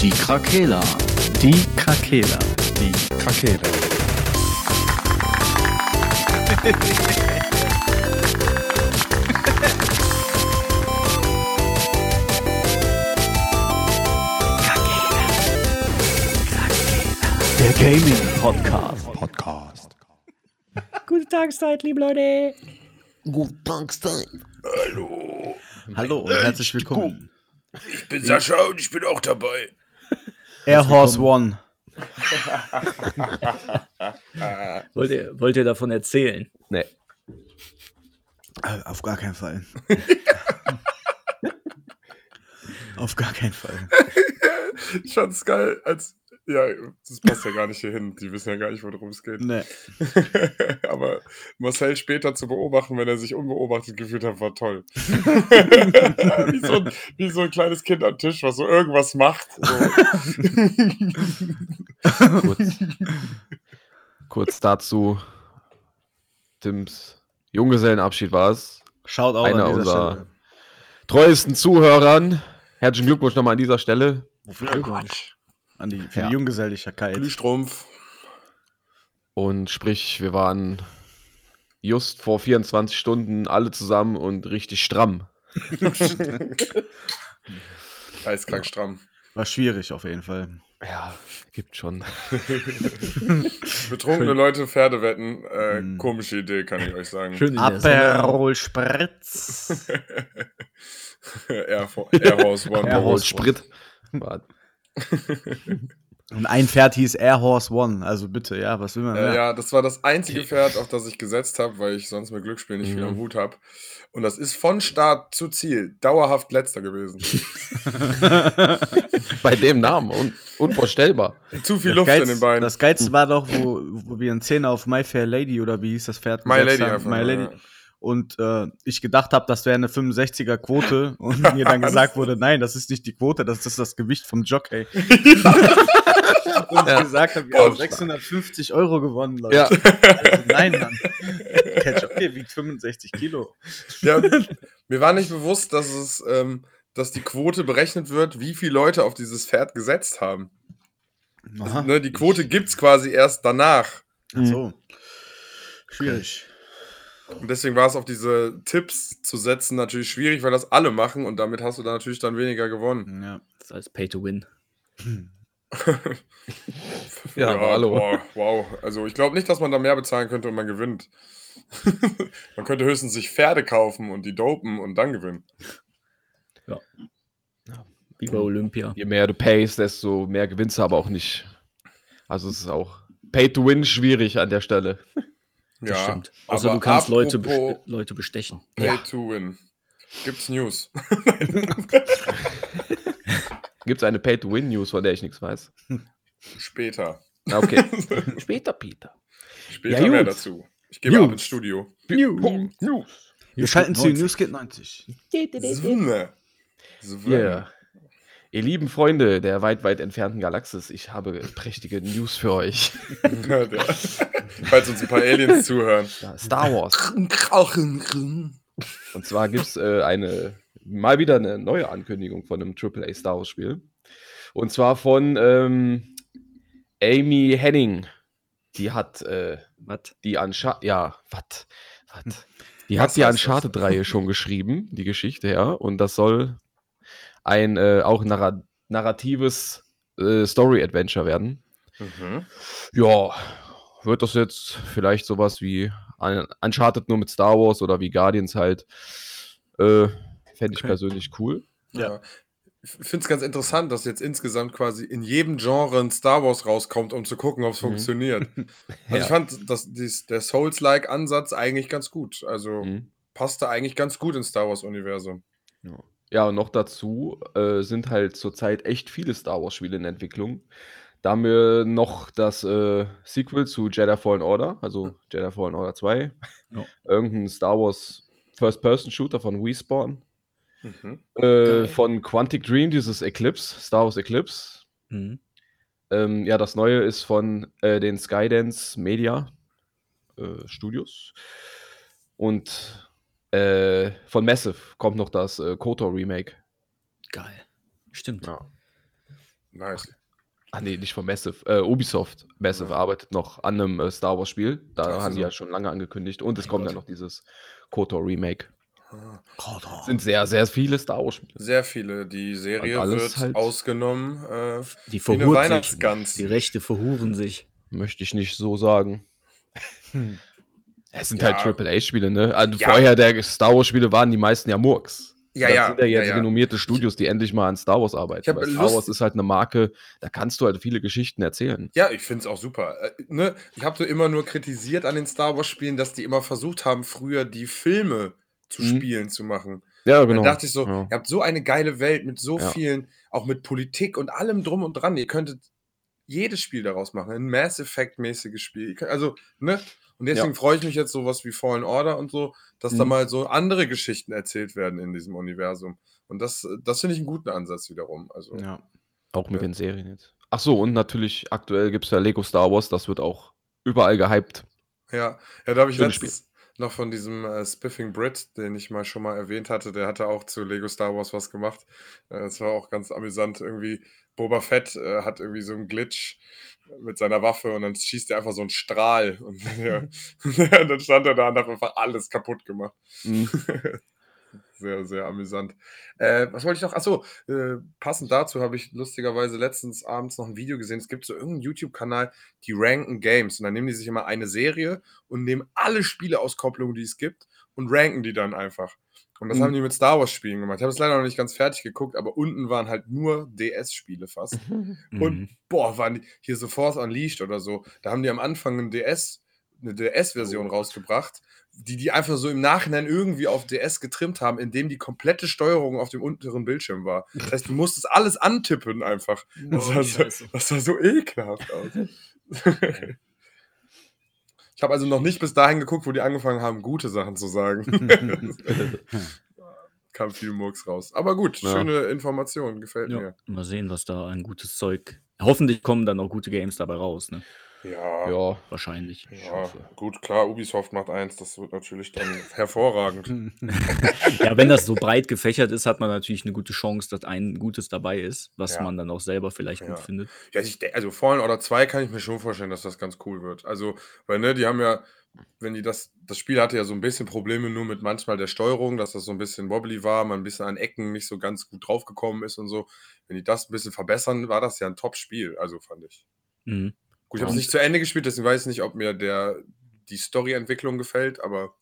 Die Krakela. Die Krakela. Die Krakela. Der Gaming Podcast. Podcast. Gute Tageszeit, liebe Leute. Guten Tagszeit. Hallo und herzlich willkommen. Ich bin Sascha und ich bin auch dabei. Air Horse One. Wollt ihr, wollt ihr davon erzählen? Nee. Äh, Auf gar keinen Fall. Auf gar keinen Fall. Ich fand's geil, als. Ja, das passt ja gar nicht hier hin. Die wissen ja gar nicht, worum es geht. Nee. Aber Marcel später zu beobachten, wenn er sich unbeobachtet gefühlt hat, war toll. wie, so ein, wie so ein kleines Kind am Tisch, was so irgendwas macht. So. Kurz, kurz dazu. Tims Junggesellenabschied war es. Schaut auch Einer an dieser unserer Stelle. treuesten Zuhörern. Herzlichen Glückwunsch nochmal an dieser Stelle. An die, für Ja. die Junggeselligkeit. Glühstrumpf. Und sprich, wir waren just vor 24 Stunden alle zusammen und richtig stramm. Eiskrank stramm. War schwierig auf jeden Fall. Ja, gibt schon. Betrunkene Leute Pferde wetten. Äh, Mm. Komische Idee, kann ich euch sagen. Schön. Aperol Spritz. Air, Fo- Air Horse One. Air Horse Sprit. Und ein Pferd hieß Air Horse One. Also bitte, ja, was will man Äh, mehr? ja, das war das einzige Pferd, auf das ich gesetzt habe, weil ich sonst mit Glücksspiel nicht viel Mhm. am Hut habe. Und das ist von Start zu Ziel dauerhaft letzter gewesen. Bei dem Namen. Un unvorstellbar. Zu viel Das Luft in Geilste- den Beinen. Das Geilste war doch, wo, wo wir einen Zehner auf My Fair Lady oder wie hieß das Pferd? My Lady haben. einfach. My Lady. ja. Und äh, ich gedacht habe, das wäre eine 65er Quote und mir dann gesagt wurde, nein, das ist nicht die Quote, das ist das Gewicht vom Jockey. und ich Ja. gesagt habe, ja, 650 Euro gewonnen, Leute. Ja. Also, nein, Mann. Der Jockey wiegt 65 Kilo. Ja, mir war nicht bewusst, dass es, ähm, dass die Quote berechnet wird, wie viele Leute auf dieses Pferd gesetzt haben. Aha. Ne, die Quote gibt es quasi erst danach. Ach so. Schwierig. Und deswegen war es auf diese Tipps zu setzen natürlich schwierig, weil das alle machen und damit hast du dann natürlich dann weniger gewonnen. Ja. Das heißt Pay to Win. Ja, aber hallo. Boah, wow. Also ich glaube nicht, dass man da mehr bezahlen könnte und man gewinnt. man könnte höchstens sich Pferde kaufen und die dopen und dann gewinnen. Wie bei Olympia. Je mehr du payst, desto mehr gewinnst du aber auch nicht. Also es ist auch Pay to Win schwierig an der Stelle. Das ja, stimmt. Außer aber du kannst Leute, beste Leute bestechen. Pay Ja. to win. Gibt's News? Gibt es eine Pay to Win News, von der ich nichts weiß? Später. Ah, Okay. Später, Peter. Später Ja, mehr gut. dazu. Ich gehe mal ab News. ins Studio. Wir schalten zu News geht 90. Sonne. Sonne. Yeah. Ihr lieben Freunde der weit, weit entfernten Galaxis, ich habe prächtige News für euch. Der- Falls uns ein paar Aliens zuhören. Ja, Star Wars. Und zwar gibt es äh, eine, mal wieder eine neue Ankündigung von einem AAA Star Wars Spiel. Und zwar von ähm, Amy Henning. Die hat äh, Was? die Uncharted, ja, was? Was? Die Was hat die heißt das? Uncharted-Reihe schon geschrieben, die Geschichte, ja. Und das soll ein äh, auch narra narratives äh, Story-Adventure werden. Mhm. Ja, wird das jetzt vielleicht sowas wie Un- Uncharted nur mit Star Wars oder wie Guardians halt. Äh, Fände ich Okay. persönlich cool. Ja. Ich finde es ganz interessant, dass jetzt insgesamt quasi in jedem Genre ein Star Wars rauskommt, um zu gucken, ob es Mhm. funktioniert. Also Ja. ich fand dass dies, der Souls-like-Ansatz eigentlich ganz gut. Also Mhm. passte eigentlich ganz gut ins Star Wars-Universum. Ja, und noch dazu äh, sind halt zurzeit echt viele Star Wars-Spiele in Entwicklung. Da haben wir noch das äh, Sequel zu Jedi Fallen Order, also Jedi Fallen Order 2. Ja. Irgendein Star Wars First-Person-Shooter von Respawn. Mhm. Äh, von Quantic Dream, dieses Eclipse, Star Wars Eclipse. Mhm. Ähm, ja, das neue ist von äh, den Skydance Media äh, Studios. Und äh, von Massive kommt noch das äh, KOTOR Remake. Geil. Stimmt. Ja. Nice. Ah nee, nicht von Massive. Äh, Ubisoft. Massive Ja. arbeitet noch an einem äh, Star Wars Spiel. Da Ach haben die so. ja schon lange angekündigt. Und es Mein kommt Gott. ja noch dieses KOTOR Remake. Ah. Sind sehr, sehr viele Star Wars Spiele. Sehr viele. Die Serie wird halt- ausgenommen. Äh, Die verhuren sich. Die Rechte verhuren sich. Möchte ich nicht so sagen. Es sind Ja. halt AAA-Spiele, ne? Also Ja. Vorher der Star Wars-Spiele waren die meisten ja Murks. ja, das ja. sind ja jetzt ja, renommierte Studios, die endlich mal an Star Wars arbeiten. Star Wars ist halt eine Marke, da kannst du halt viele Geschichten erzählen. Ja, ich finde es auch super. Äh, ne? Ich habe so immer nur kritisiert an den Star Wars-Spielen, dass die immer versucht haben, früher die Filme zu Mhm. spielen zu machen. Ja, Dann genau. dachte ich so, Ja. ihr habt so eine geile Welt mit so vielen, auch mit Politik und allem drum und dran. Ihr könntet jedes Spiel daraus machen, ein Mass Effect-mäßiges Spiel. Also, ne? Und deswegen freue ich mich jetzt sowas wie Fallen Order und so, dass da Mhm. mal so andere Geschichten erzählt werden in diesem Universum. Und das, das finde ich einen guten Ansatz wiederum. Also, Ja. Auch mit Ja. den Serien jetzt. Ach so, und natürlich aktuell gibt es ja Lego Star Wars, das wird auch überall gehypt. Ja, ja, da habe ich letztens noch von diesem äh, Spiffing Brit, den ich mal schon mal erwähnt hatte, der hatte auch zu Lego Star Wars was gemacht. Äh, Das war auch ganz amüsant. Irgendwie, Boba Fett äh, hat irgendwie so einen Glitch mit seiner Waffe und dann schießt er einfach so einen Strahl und ja, dann stand er da und hat einfach alles kaputt gemacht. Mhm. Sehr, sehr amüsant. Äh, was wollte ich noch? Achso, äh, passend dazu habe ich lustigerweise letztens abends noch ein Video gesehen. Es gibt so irgendeinen YouTube-Kanal, die ranken Games. Und dann nehmen die sich immer eine Serie und nehmen alle Spieleauskopplungen, die es gibt, und ranken die dann einfach. Und das Mhm. haben die mit Star Wars-Spielen gemacht. Ich habe es leider noch nicht ganz fertig geguckt, aber unten waren halt nur DS-Spiele fast. Und Mhm. boah, waren die hier so Force Unleashed oder so. Da haben die am Anfang ein DS, eine DS-Version rausgebracht, die die einfach so im Nachhinein irgendwie auf DS getrimmt haben, indem die komplette Steuerung auf dem unteren Bildschirm war. Das heißt, du musstest alles antippen einfach. Das, Oh, sah, so, das sah so ekelhaft aus. Ich habe also noch nicht bis dahin geguckt, wo die angefangen haben, gute Sachen zu sagen. Kam viel Murks raus. Aber gut, Ja. schöne Information, gefällt Ja. mir. Mal sehen, was da an gutes Zeug. Hoffentlich kommen dann auch gute Games dabei raus, ne? Ja, Ja, Wahrscheinlich. ich Ja, gut, klar, Ubisoft macht eins, das wird natürlich dann hervorragend. Ja, wenn das so breit gefächert ist, hat man natürlich eine gute Chance, dass ein Gutes dabei ist, was Ja. man dann auch selber vielleicht Ja. gut findet. Ja, ich, also Fallen Order 2 kann ich mir schon vorstellen, dass das ganz cool wird. Also, weil, ne, die haben ja, wenn die das, das Spiel hatte ja so ein bisschen Probleme nur mit manchmal der Steuerung, dass das so ein bisschen wobbly war, man ein bisschen an Ecken nicht so ganz gut draufgekommen ist und so. Wenn die das ein bisschen verbessern, war das ja ein Top-Spiel, also fand ich. Mhm. Gut, ich habe es nicht zu Ende gespielt, deswegen weiß ich nicht, ob mir der, die Story-Entwicklung gefällt, aber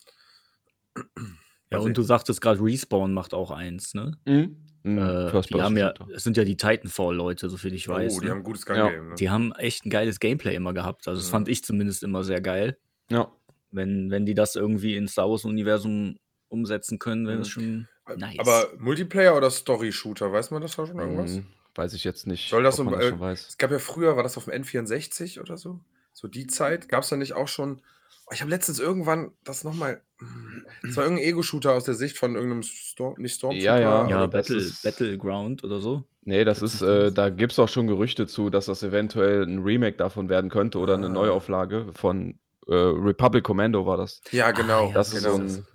Ja, und du sagtest gerade, Respawn macht auch eins, ne? Mhm. Mhm. Äh, die haben ja, es sind ja die Titanfall-Leute, soviel ich weiß. oh, die ne? haben ein gutes Ja, Gun-Game. Ne? Die haben echt ein geiles Gameplay immer gehabt. Also, das Mhm. fand ich zumindest immer sehr geil. Ja. Wenn, wenn die das irgendwie ins Star Wars-Universum umsetzen können, wäre das Mhm. schon nice. Aber Multiplayer oder Story-Shooter, weiß man das da schon irgendwas? Weiß ich jetzt nicht, Soll das ob so das äh, weiß. Es gab ja früher, war das auf dem N64 oder so? So die Zeit. Gab es da nicht auch schon. Oh, Ich habe letztens irgendwann das nochmal. Es war irgendein Ego-Shooter aus der Sicht von irgendeinem Storm, nicht Stormtrooper. Ja, ja. ja, das Battle, ist- Battleground oder so. Nee, das ist, äh, da gibt es auch schon Gerüchte zu, dass das eventuell ein Remake davon werden könnte oder eine Ah. Neuauflage von äh, Republic Commando war das. Ja, genau. Ah, ja, Das ist genau. so ein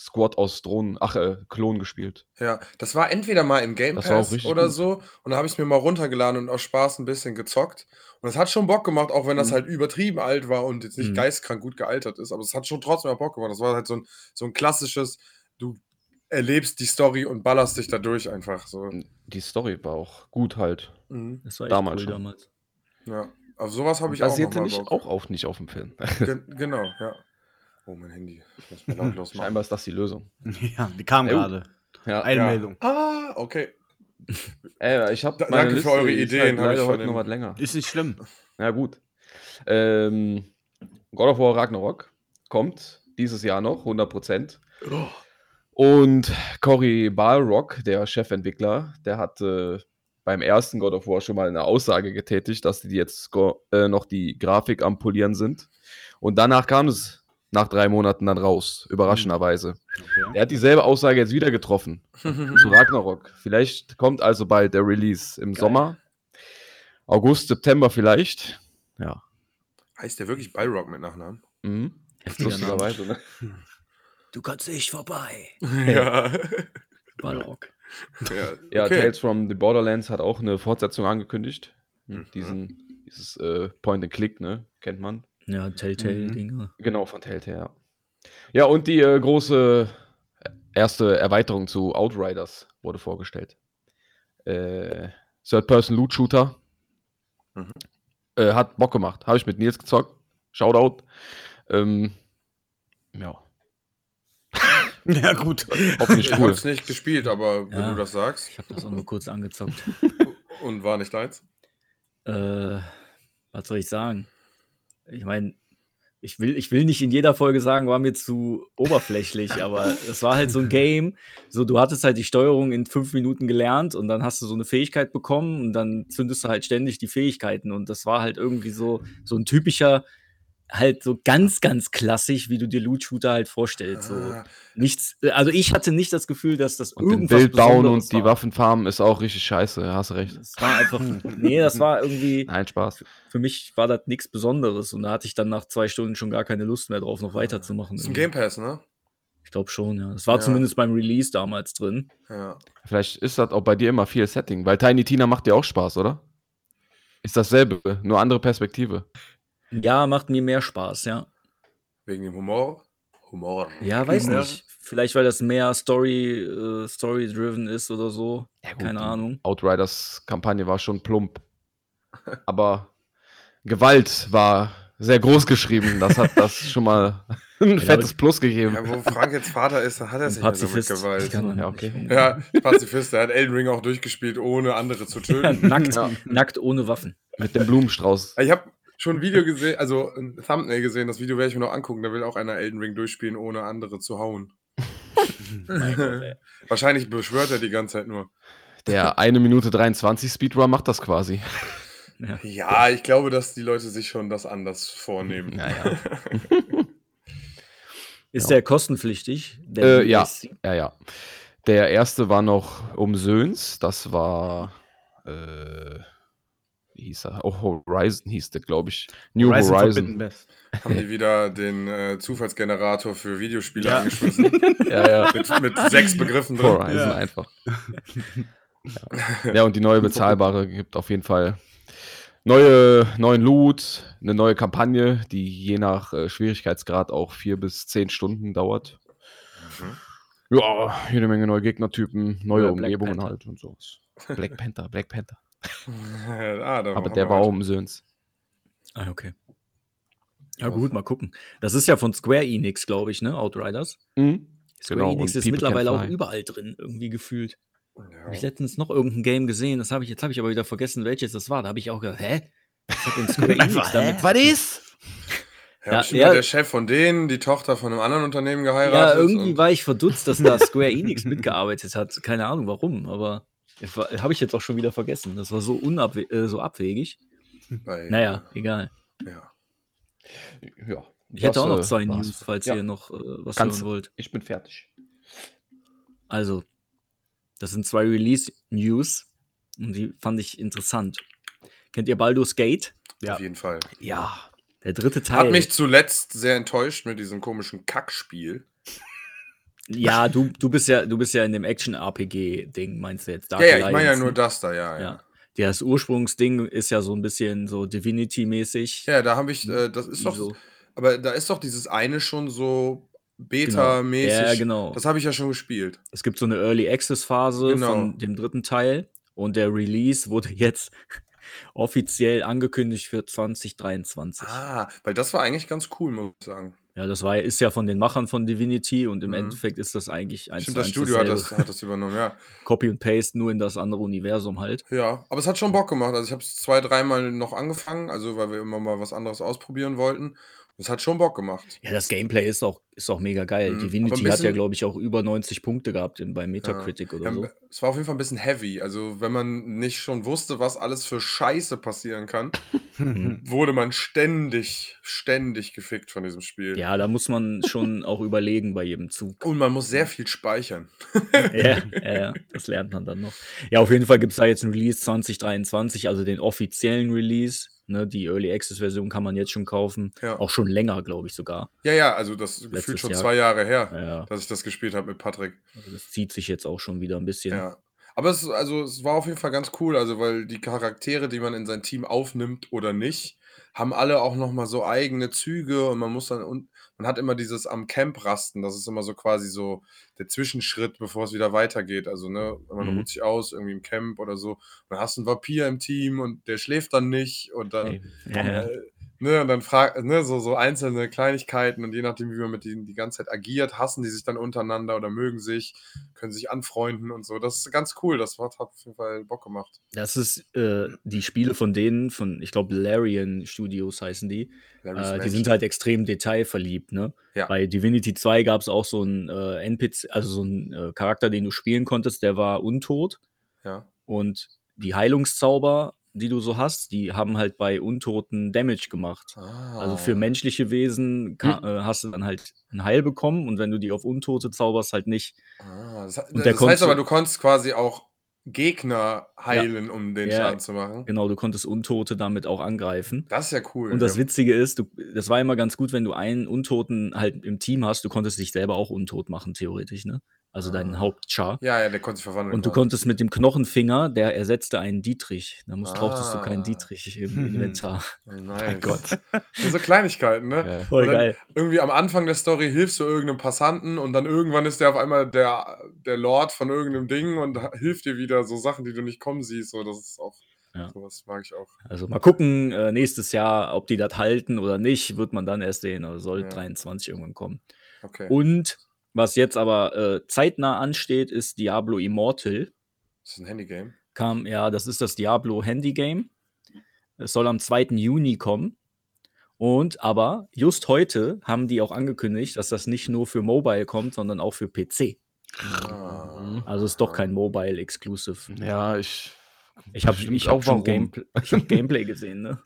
Squad aus Drohnen, ach, äh, Klon gespielt. Ja, das war entweder mal im Game Das Pass oder gut. so. Und da habe ich es mir mal runtergeladen und aus Spaß ein bisschen gezockt. Und es hat schon Bock gemacht, auch wenn das Mhm. halt übertrieben alt war und jetzt nicht Mhm. geistkrank gut gealtert ist. Aber es hat schon trotzdem mal Bock gemacht. Das war halt so ein, so ein klassisches, du erlebst die Story und ballerst dich dadurch einfach so. Die Story war auch gut halt. Mhm. Das war echt Damals cool schon. damals. Ja, auf sowas habe ich auch nicht Bock. auch auf, nicht auf dem Film. Gen genau, ja. Oh, mein Handy. Lautlos machen. Scheinbar ist das die Lösung. ja, die kam Oh. gerade. Ja, Einmeldung. Ah, okay. Ey, ich habe Da- danke für eure Ideen, hab leider heute noch was länger. Ist nicht schlimm. Ja, gut. Ähm, God of War Ragnarok kommt dieses Jahr noch, 100%. Und Cory Balrog, der Chefentwickler, der hat äh, beim ersten God of War schon mal eine Aussage getätigt, dass die jetzt äh, noch die Grafik am Polieren sind. Und danach kam es nach drei Monaten dann raus, überraschenderweise. Okay. Er hat dieselbe Aussage jetzt wieder getroffen zu Ragnarok. Vielleicht kommt also bald der Release im Geil. Sommer. August, September vielleicht. Ja. heißt der wirklich Balrog mit Nachnamen? Mhm. Lustigerweise, ne? Du kannst nicht vorbei. ja. Balrog. Ja, Ja, okay. Tales from the Borderlands hat auch eine Fortsetzung angekündigt. Hm, Mhm. Diesen, dieses äh, Point-and-Click, ne? Kennt man. Ja, Telltale-Dinge. Genau, von Telltale, ja. Ja, und die äh, große äh, erste Erweiterung zu Outriders wurde vorgestellt. Äh, Third-Person-Loot-Shooter. Mhm. Äh, hat Bock gemacht. Habe ich mit Nils gezockt. Shoutout. Ähm, ja, Ja, gut. hoffentlich Ich habe cool. es nicht gespielt, aber wenn Ja. du das sagst Ich habe das auch nur kurz angezockt. und war nicht deins. Äh, was soll ich sagen? Ich meine, ich will, ich will nicht in jeder Folge sagen, war mir zu oberflächlich, aber es war halt so ein Game. So, du hattest halt die Steuerung in fünf Minuten gelernt und dann hast du so eine Fähigkeit bekommen und dann zündest du halt ständig die Fähigkeiten. Und das war halt irgendwie so, so ein typischer, halt so ganz, ganz klassisch, wie du dir Loot-Shooter halt vorstellst. So Ah, nichts, also ich hatte nicht das Gefühl, dass das Und irgendwas Bild bauen Besonderes und die war. Waffenfarmen ist auch richtig scheiße. Ja, hast recht. Das war einfach, nee, das war irgendwie, Nein, Spaß. für mich war das nichts Besonderes und da hatte ich dann nach zwei Stunden schon gar keine Lust mehr drauf, noch weiterzumachen. ist im irgendwie. Game Pass, ne? Ich glaube schon, ja. Das war Ja. zumindest beim Release damals drin. Ja. Vielleicht ist das auch bei dir immer viel Setting, weil Tiny Tina macht dir auch Spaß, oder? Ist dasselbe, nur andere Perspektive. Ja, macht mir mehr Spaß, ja. Wegen dem Humor. Humor. Ja, weiß Humor. nicht. Vielleicht, weil das mehr Story, äh, Story-driven ist oder so. gut, Keine Ahnung. Outriders Kampagne war schon plump. Aber Gewalt war sehr groß geschrieben. Das hat das schon mal ein fettes Plus gegeben. Ja, wo Frank jetzt Vater ist, hat er es Ein nicht mehr so mit. Gewalt. Ich kann Ja, ja, okay. Ja, Pazifist, der hat Elden Ring auch durchgespielt, ohne andere zu töten. nackt, Ja. nackt ohne Waffen. Mit dem Blumenstrauß. Ich habe schon ein Video gesehen, also ein Thumbnail gesehen, das Video werde ich mir noch angucken. Da will auch einer Elden Ring durchspielen, ohne andere zu hauen. Gott. Wahrscheinlich beschwört er die ganze Zeit nur. Der 1 Minute 23 Speedrun macht das quasi. Ja. Ja, ich glaube, dass die Leute sich schon das anders vornehmen. Naja. Ist Ja. der kostenpflichtig? Der Äh, ja. Ja, ja. Der erste war noch umsöhns. Das war. Äh, hieß er? Oh, Horizon hieß der, glaube ich. New Horizon Horizon. Haben die wieder den äh, Zufallsgenerator für Videospiele Ja. angeschmissen? Ja, ja. mit, mit sechs Begriffen drin. Horizon Ja. einfach. Ja. ja, und die neue bezahlbare gibt auf jeden Fall neue, neuen Loot, eine neue Kampagne, die je nach äh, Schwierigkeitsgrad auch vier bis zehn Stunden dauert. Ja, jede Menge neue Gegnertypen, neue Ja, Black Umgebungen halt und sowas. Black Panther, Black Panther. Ah, da Aber der war auch umsöhns. Ah, okay. Ja, gut, mal gucken. Das ist ja von Square Enix, glaube ich, ne? Outriders. Mhm. Square Genau, Enix ist People mittlerweile auch überall drin, irgendwie gefühlt. Ja. Habe ich letztens noch irgendein Game gesehen, das habe ich, jetzt habe ich aber wieder vergessen, welches das war. Da habe ich auch gedacht, hä? Was hat denn Square Enix damit? Was ist? Ja, Ja, ja. der Chef von denen, die Tochter von einem anderen Unternehmen Ja, geheiratet. irgendwie und- war ich verdutzt, dass da Square Enix mitgearbeitet hat. Keine Ahnung warum, aber habe ich jetzt auch schon wieder vergessen. Das war so, unabwe äh, so abwegig. bei- Naja, egal. Ja. Ja. Ich hätte das, auch noch äh, zwei. News, falls Ja. ihr noch äh, was Kannst- hören wollt. Ich bin fertig. Also, das sind zwei Release-News und die fand ich interessant. Kennt ihr Baldur's Gate? Ja. Auf jeden Fall. Ja. Der dritte Teil. Hat mich zuletzt sehr enttäuscht mit diesem komischen Kackspiel. Ja, du, du bist ja, du bist ja in dem Action-RPG-Ding, meinst du jetzt? Dark ja, ja, ich meine ja Alliance, nur ne? das da, ja. Ja, Ja. Das Ursprungsding ist ja so ein bisschen so Divinity-mäßig. ja da habe ich, äh, das ist doch, So. aber da ist doch dieses eine schon so Genau. Beta-mäßig. Ja, genau. Das habe ich ja schon gespielt. Es gibt so eine Early Access Phase Genau. von dem dritten Teil und der Release wurde jetzt offiziell angekündigt für 2023. Ah, weil das war eigentlich ganz cool, muss ich sagen. Ja, das war, ist ja von den Machern von Divinity und im Mhm. Endeffekt ist das eigentlich eins Stimmt, das Studio hat das, hat das übernommen, ja. Copy und Paste, nur in das andere Universum halt. Ja, aber es hat schon Bock gemacht. Also ich habe es zwei, dreimal noch angefangen, also weil wir immer mal was anderes ausprobieren wollten. Es hat schon Bock gemacht. Ja, das Gameplay ist auch, ist auch mega geil. Mhm, Divinity hat ja, bisschen- glaube ich, auch über 90 Punkte gehabt in, bei Metacritic oder Ja, so. Es war auf jeden Fall ein bisschen heavy. Also, wenn man nicht schon wusste, was alles für Scheiße passieren kann, Mhm. wurde man ständig, ständig gefickt von diesem Spiel. Ja, da muss man schon auch überlegen bei jedem Zug. Und man muss sehr viel speichern. ja, ja, ja, das lernt man dann noch. Ja, auf jeden Fall gibt es da jetzt ein Release 2023, also den offiziellen Release. Ne? Die Early Access-Version kann man jetzt schon kaufen. Ja. Auch schon länger, glaube ich sogar. Ja, ja, also das gefühlt Letztes schon Jahr. zwei Jahre her, Ja, dass ich das gespielt habe mit Patrick. also das zieht sich jetzt auch schon wieder ein bisschen. Ja. Aber es, also, es war auf jeden Fall ganz cool, also weil die Charaktere, die man in sein Team aufnimmt oder nicht, haben alle auch nochmal so eigene Züge und man muss dann und man hat immer dieses am Camp rasten, das ist immer so quasi so der Zwischenschritt, bevor es wieder weitergeht. Also, ne, man Mhm. ruht sich aus irgendwie im Camp oder so. Und dann hast du einen Vampir im Team und der schläft dann nicht und dann Ey, ja, ja. äh, ne, und dann fragt, ne, so, so einzelne Kleinigkeiten und je nachdem, wie man mit denen die ganze Zeit agiert, hassen die sich dann untereinander oder mögen sich, können sich anfreunden und so. Das ist ganz cool. Das hat auf jeden Fall Bock gemacht. Das ist äh, die Spiele von denen, von, ich glaube, Larian Studios heißen die. Äh, die sind halt extrem detailverliebt, ne? Ja. Bei Divinity 2 gab es auch so einen äh, NPC, also so einen äh, Charakter, den du spielen konntest, der war untot. Ja. Und die Heilungszauber, die du so hast, die haben halt bei Untoten Damage gemacht. Also für Ah. menschliche Wesen ka- äh, hast du dann halt ein Heil bekommen und wenn du die auf Untote zauberst, halt nicht. Ah, das, der das heißt aber, du konntest quasi auch Gegner heilen, um den Ja. Schaden zu machen. Genau, du konntest Untote damit auch angreifen. Das ist ja cool. Und das ja. Witzige ist, du, das war immer ganz gut, wenn du einen Untoten halt im Team hast, du konntest dich selber auch untot machen, theoretisch, ne? Also deinen Ah. Hauptchar. Ja, ja, der konnte sich verwandeln. Und du quasi. konntest mit dem Knochenfinger, der ersetzte einen Dietrich. Da musst, brauchtest du keinen Ah. Dietrich im Inventar. Oh, nice. Gott. Das sind so Kleinigkeiten, ne? Ja. Voll geil. Irgendwie am Anfang der Story hilfst du irgendeinem Passanten und dann irgendwann ist der auf einmal der, der Lord von irgendeinem Ding und hilft dir wieder so Sachen, die du nicht kommen siehst. So, das ist auch, Ja. sowas mag ich auch. Also mal gucken, äh, nächstes Jahr, ob die das halten oder nicht, wird man dann erst sehen. Also soll Ja. 23 irgendwann kommen. Okay. Und was jetzt aber äh, zeitnah ansteht, ist Diablo Immortal. Das ist ein Handygame. Kam, ja, das ist das Diablo Handy Game. Es soll am 2. Juni kommen. Und aber just heute haben die auch angekündigt, dass das nicht nur für Mobile kommt, sondern auch für PC. Ah. Also ist doch kein Mobile Exclusive. Ja, ich. Ich habe ich hab auch schon warum. Gameplay, ich hab Gameplay gesehen, ne?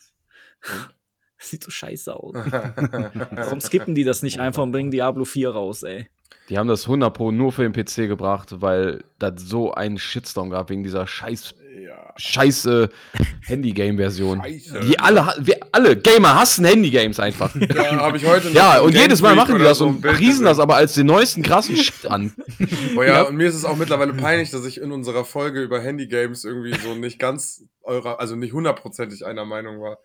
Sieht so scheiße aus. Warum skippen die das nicht einfach und bringen Diablo 4 raus, ey? Die haben das 100 Pro nur für den PC gebracht, weil das so einen Shitstorm gab wegen dieser scheiß, ja. scheiße Handy-Game-Version. Scheiße. Die alle, wir alle Gamer hassen Handy-Games einfach. Ja, habe ich heute noch Ja, und Game jedes Mal machen die das so und Bild priesen das aber als den neuesten krassen Shit an. Oh ja, Ja. und mir ist es auch mittlerweile peinlich, dass ich in unserer Folge über Handygames irgendwie so nicht ganz eurer, also nicht hundertprozentig einer Meinung war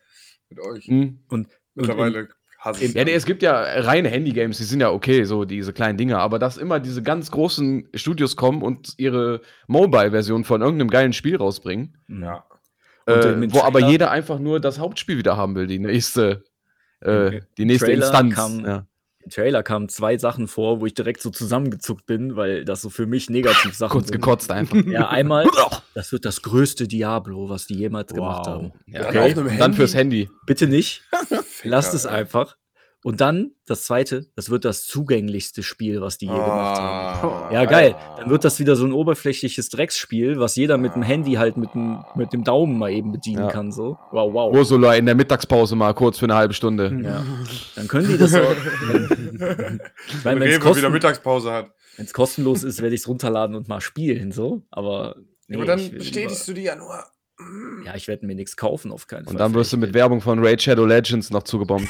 mit euch. Hm. Und, Mittlerweile hasse ich Ja, nee, es gibt ja reine Handy-Games, die sind ja okay, so diese kleinen Dinger, aber dass immer diese ganz großen Studios kommen und ihre Mobile-Version von irgendeinem geilen Spiel rausbringen, Ja. Äh, wo aber jeder einfach nur das Hauptspiel wieder haben will, die nächste, äh, die nächste Trailer Instanz. kam- ja. Trailer kamen zwei Sachen vor, wo ich direkt so zusammengezuckt bin, weil das so für mich Negativ-Sachen Kurz sind. gekotzt einfach. Ja, einmal, das wird das größte Diablo, was die jemals gemacht haben. Ja, Dann Okay. dann fürs Handy. Bitte nicht. Lasst es einfach. Und dann das zweite, das wird das zugänglichste Spiel, was die je gemacht haben. Ah. Ja, geil. Dann wird das wieder so ein oberflächliches Drecksspiel, was jeder mit dem Handy halt mit dem, mit dem Daumen mal eben bedienen Ja. kann. So. Wow, wow. Ursula in der Mittagspause mal kurz für eine halbe Stunde. Ja. Dann können die das auch. ich Wenn meine, wenn es wieder Mittagspause hat. wenn's kostenlos ist, werde ich es runterladen und mal spielen. So. Aber, nee, Aber dann bestätigst du die ja nur. Ja, ich werde mir nichts kaufen, auf keinen Fall. Und dann wirst du mit Werbung von Raid Shadow Legends noch zugebombt.